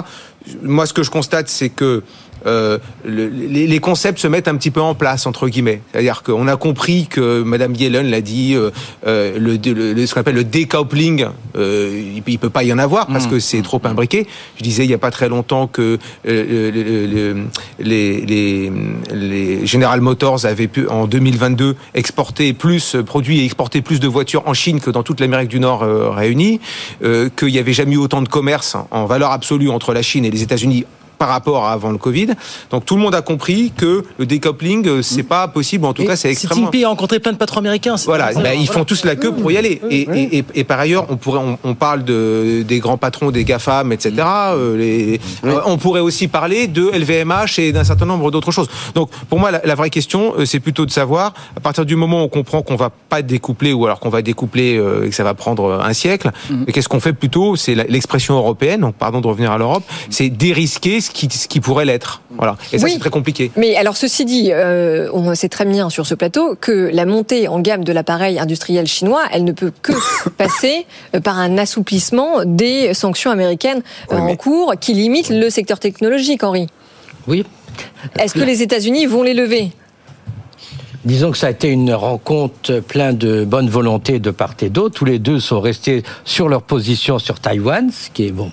Moi, ce que je constate, c'est que euh, le- les, les concepts se mettent un petit peu en place entre guillemets. C'est-à-dire qu'on a compris que Madame Yellen l'a dit, euh, euh, le, ce qu'on appelle le decoupling, euh, il, il peut pas y en avoir parce que c'est trop imbriqué. Je disais il y a pas très longtemps que le- le- le- les, les, les General Motors avaient pu en 2022 exporter plus produits et exporter plus de voitures en Chine que dans toute l'Amérique du Nord réunie, qu'il y avait jamais eu autant de commerce en valeur absolue entre la Chine et les États-Unis par rapport à avant le Covid. Donc tout le monde a compris que le decoupling, euh, c'est pas possible. En tout Et cas, c'est Xi extrêmement. Jinping a rencontré plein de patrons américains. Voilà, bah, ils font tous la queue pour y aller. Et, et, et, et par ailleurs, on pourrait, on, on parle de des grands patrons des GAFAM, etc. euh, les, euh, on pourrait aussi parler de LVMH et d'un certain nombre d'autres choses. Donc, pour moi, la, la vraie question, euh, c'est plutôt de savoir, à partir du moment où on comprend qu'on va pas découpler ou alors qu'on va découpler euh, et que ça va prendre un siècle, qu'est-ce qu'on fait plutôt? C'est l'expression européenne. Donc, pardon de revenir à l'Europe. C'est dérisquer ce qui, ce qui pourrait l'être. Voilà. Et ça, Oui. c'est très compliqué. Mais alors, ceci dit, euh, on sait très bien sur ce plateau que la montée en gamme de l'appareil industriel chinois, elle ne peut que passer euh, par un assouplissement des sanctions américaines euh, en cours qui limitent le secteur technologique, Henri. Oui. Est-ce que les États-Unis vont les lever? Disons que ça a été une rencontre plein de bonne volonté de part et d'autre. Tous les deux sont restés sur leur position sur Taïwan, ce qui est bon,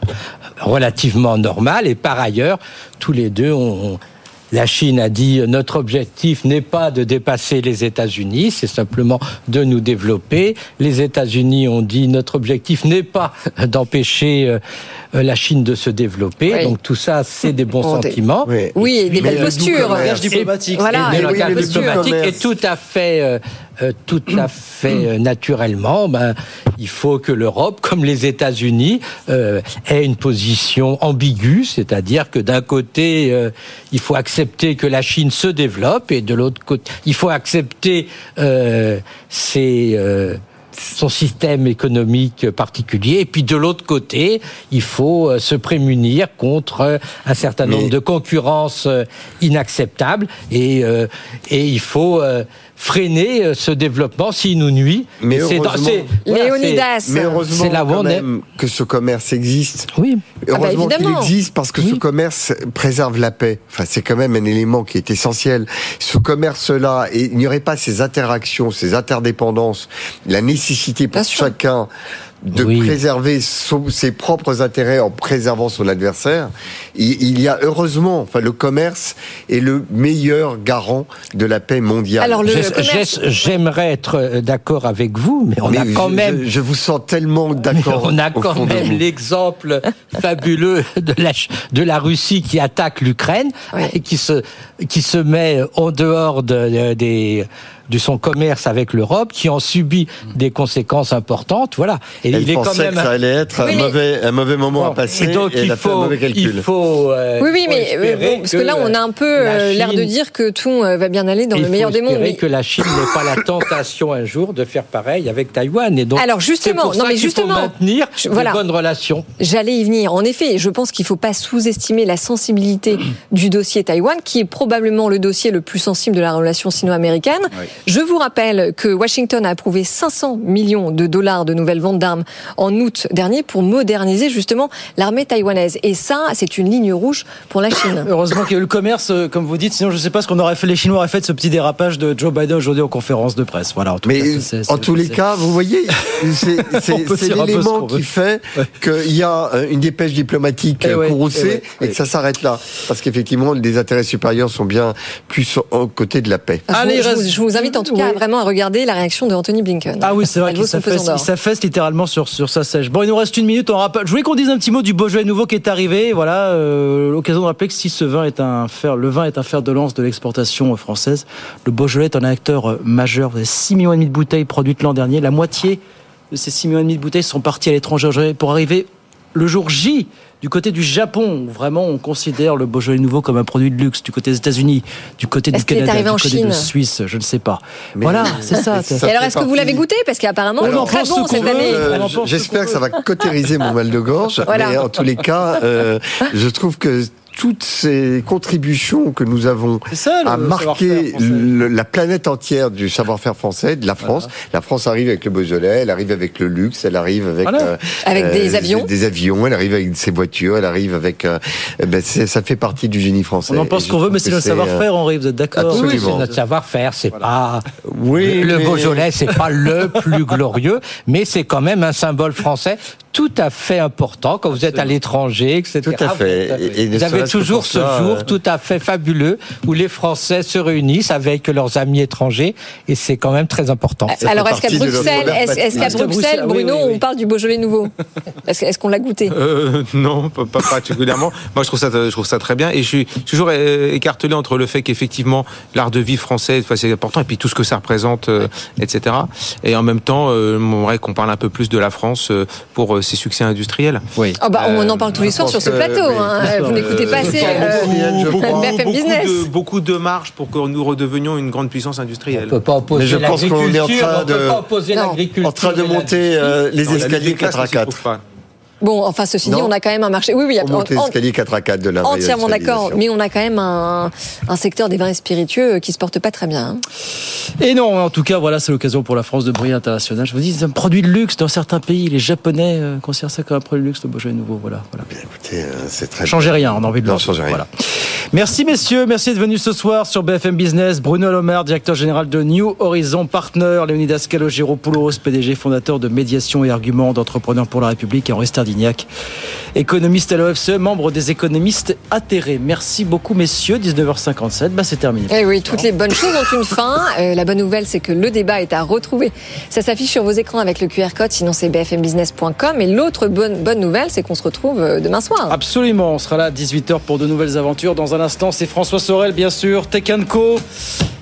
relativement normal. Et par ailleurs, tous les deux ont. La Chine a dit notre objectif n'est pas de dépasser les États-Unis, c'est simplement de nous développer. Les États-Unis ont dit notre objectif n'est pas d'empêcher euh, la Chine de se développer. Oui. Donc tout ça, c'est des bons sentiments. Oui, et des belles le postures. diplomatique. Voilà, et et le des langage belles postures. diplomatique est tout à fait, euh, tout à fait euh, naturellement. Ben, il faut que l'Europe, comme les États-Unis, euh, ait une position ambiguë, c'est-à-dire que d'un côté, euh, il faut accepter que la Chine se développe, et de l'autre côté, il faut accepter euh, ses euh, son système économique particulier. Et puis de l'autre côté, il faut se prémunir contre un certain nombre de concurrences inacceptables et, euh, et il faut euh, freiner euh, ce développement s'il nous nuit. Mais Léonidas. c'est- Mais heureusement c'est là où quand on est. même que ce commerce existe. Oui. Heureusement qu'il évidemment. existe parce que ce commerce préserve la paix. Enfin, c'est quand même un élément qui est essentiel. Ce commerce-là, et il n'y aurait pas ces interactions, ces interdépendances, la nécessité pour chacun de préserver son- ses propres intérêts en préservant son adversaire. Il, il y a heureusement, enfin, le commerce est le meilleur garant de la paix mondiale. J'ai- j'ai- J'aimerais être euh, d'accord avec vous, mais on Mais a quand je- même. je, je vous sens tellement d'accord. On a quand même l'exemple fabuleux de la, de la Russie qui attaque l'Ukraine et qui se, qui se met en dehors de, de- des, de son commerce avec l'Europe, qui en subit des conséquences importantes. Voilà. Et Elle il est quand même que ça allait être un, Oui, mauvais, un mauvais moment à passer et donc elle il a fait un faut, mauvais calcul. il faut. euh, Oui, oui, mais bon, parce que, là, on a un peu euh, l'air de dire que tout euh, va bien aller dans il le meilleur des mondes. mais- que la Chine n'ait pas la tentation un jour de faire pareil avec Taïwan. Et donc, Alors, justement, pour non, ça mais justement, faut maintenir je- voilà. bonnes relations. J'allais y venir. En effet, je pense qu'il ne faut pas sous-estimer la sensibilité du dossier Taïwan, qui est probablement le dossier le plus sensible de la relation sino-américaine. Je vous rappelle que Washington a approuvé 500 millions de dollars de nouvelles ventes d'armes en août dernier pour moderniser justement l'armée taïwanaise. Et ça, c'est une ligne rouge pour la Chine. Heureusement qu'il y a eu le commerce, euh, comme vous dites, sinon je ne sais pas ce qu'on aurait fait. Les Chinois auraient fait de ce petit dérapage de Joe Biden aujourd'hui en conférence de presse. Voilà. En tout Mais cas, c'est- c'est- en tous les cas, vous voyez, c'est On c'est- ce l'élément qui fait qu'il y a euh, une dépêche diplomatique Eh euh, ouais, courroucée eh ouais, et que ça s'arrête là. Parce qu'effectivement, les intérêts supérieurs sont bien plus aux côtés de la paix. Je, vous, je vous invite en tout cas vraiment à regarder la réaction de Anthony Blinken. Ah oui, c'est vrai qu'il s'affaisse, d'or. il s'affaisse littéralement sur, sur sa sèche. Bon, il nous reste une minute. On rappelle, je voulais qu'on dise un petit mot du Beaujolais nouveau qui est arrivé. Voilà, euh, l'occasion de rappeler que si ce vin est un fer, le vin est un fer de lance de l'exportation française, le Beaujolais est un acteur euh, majeur. Vous avez 6 millions et demi de bouteilles produites l'an dernier. La moitié de ces 6 millions et demi de bouteilles sont parties à l'étranger pour arriver le jour J du côté du Japon, où vraiment on considère le Beaujolais nouveau comme un produit de luxe, du côté des États-Unis, du côté du Canada, du côté Chine de Suisse, je ne sais pas. voilà, c'est ça. Et alors, est-ce que vous l'avez goûté Parce qu'apparemment, On il en est très bon cette veut. année. Euh, J'espère que ça va cautériser mon mal de gorge. Voilà. Mais en tous les cas, euh, je trouve que toutes ces contributions que nous avons ça, le à marquer le- la planète entière du savoir-faire français, de la France. La France arrive avec le Beaujolais, elle arrive avec le luxe, elle arrive avec Voilà. Avec des avions. des avions, elle arrive avec ses voitures, elle arrive avec. euh, eh ben, ça fait partie du génie français. On en pense qu'on veut, mais c'est le c'est, savoir-faire, euh, Henri, vous êtes d'accord Absolument. Oui, c'est notre savoir-faire, c'est pas. Oui, le mais- Beaujolais, c'est pas le plus glorieux, mais c'est quand même un symbole français tout à fait important quand vous êtes à l'étranger, etc. Tout à fait. Vous êtes- Et- et ne vous avez toujours ce ça, jour euh, tout à fait fabuleux où les Français se réunissent avec leurs amis étrangers et c'est quand même très important. Alors, est-ce qu'à Bruxelles, est-ce est-ce qu'à Bruxelles, Bruno, on parle du Beaujolais nouveau? Est-ce qu'on l'a goûté? Euh, non, pas, pas particulièrement. Moi, je trouve ça, je trouve ça très bien, et je suis toujours euh, écartelé entre le fait qu'effectivement l'art de vie français, c'est important, et puis tout ce que ça représente, euh, etc. Et en même temps, euh, j'aimerais qu'on parle un peu plus de la France euh, pour euh, ses succès industriels. Oui. Oh bah, On en parle tous les soirs sur ce plateau. hein. Vous n'écoutez pas assez euh, beaucoup, BFM beaucoup Business. de, beaucoup de marge pour que nous redevenions une grande puissance industrielle. On peut pas opposer Mais je pense qu'on est en l'agriculture, train on peut de- pas opposer Non. l'agriculture en train de monter euh, les escaliers Ligue des classes 4 à ne s'y 4. Bon, enfin, ceci dit, Non. on a quand même un marché. Oui, oui, On monte les en- escaliers 4 à 4 de la entièrement d'accord. Mais on a quand même un, un secteur des vins et spiritueux qui se porte pas très bien. hein. Et non, en tout cas, voilà, c'est l'occasion pour la France de briller international. Je vous dis, c'est un produit de luxe dans certains pays. Les Japonais euh, considèrent ça comme un produit de luxe, le Beaujolais nouveau. Voilà, voilà. Écoutez, euh, c'est très Changez rien, on a envie de Non, le changez rien. Voilà. Merci messieurs, merci d'être venus ce soir sur BFM Business. Bruno Lomer, directeur général de New Horizon Partner, Leonidas Calogero-Poulos, PDG fondateur de Médiation et Arguments d'Entrepreneurs pour la République, et Stardignac, économiste à l'OFCE, membre des économistes atterrés. Merci beaucoup messieurs, 19h57, bah c'est terminé. Eh oui, toutes les bonnes choses ont une fin. Euh, la bonne nouvelle, c'est que le débat est à retrouver. Ça s'affiche sur vos écrans avec le QR code, sinon c'est bfmbusiness.com. Et l'autre bonne, bonne nouvelle, c'est qu'on se retrouve euh, demain soir. Absolument, on sera là à 18h pour de nouvelles aventures. Dans un instant, c'est François Sorel, bien sûr, Tech Co,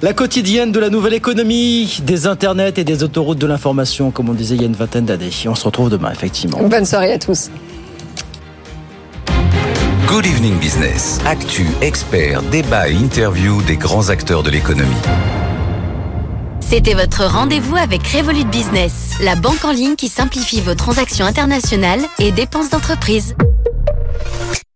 la quotidienne de la nouvelle économie, des internets et des autoroutes de l'information, comme on disait il y a une vingtaine d'années. On se retrouve demain, effectivement. Bonne soirée à tous. Good Evening Business. Actu, experts, débat et interview des grands acteurs de l'économie. C'était votre rendez-vous avec Revolut Business, la banque en ligne qui simplifie vos transactions internationales et dépenses d'entreprise.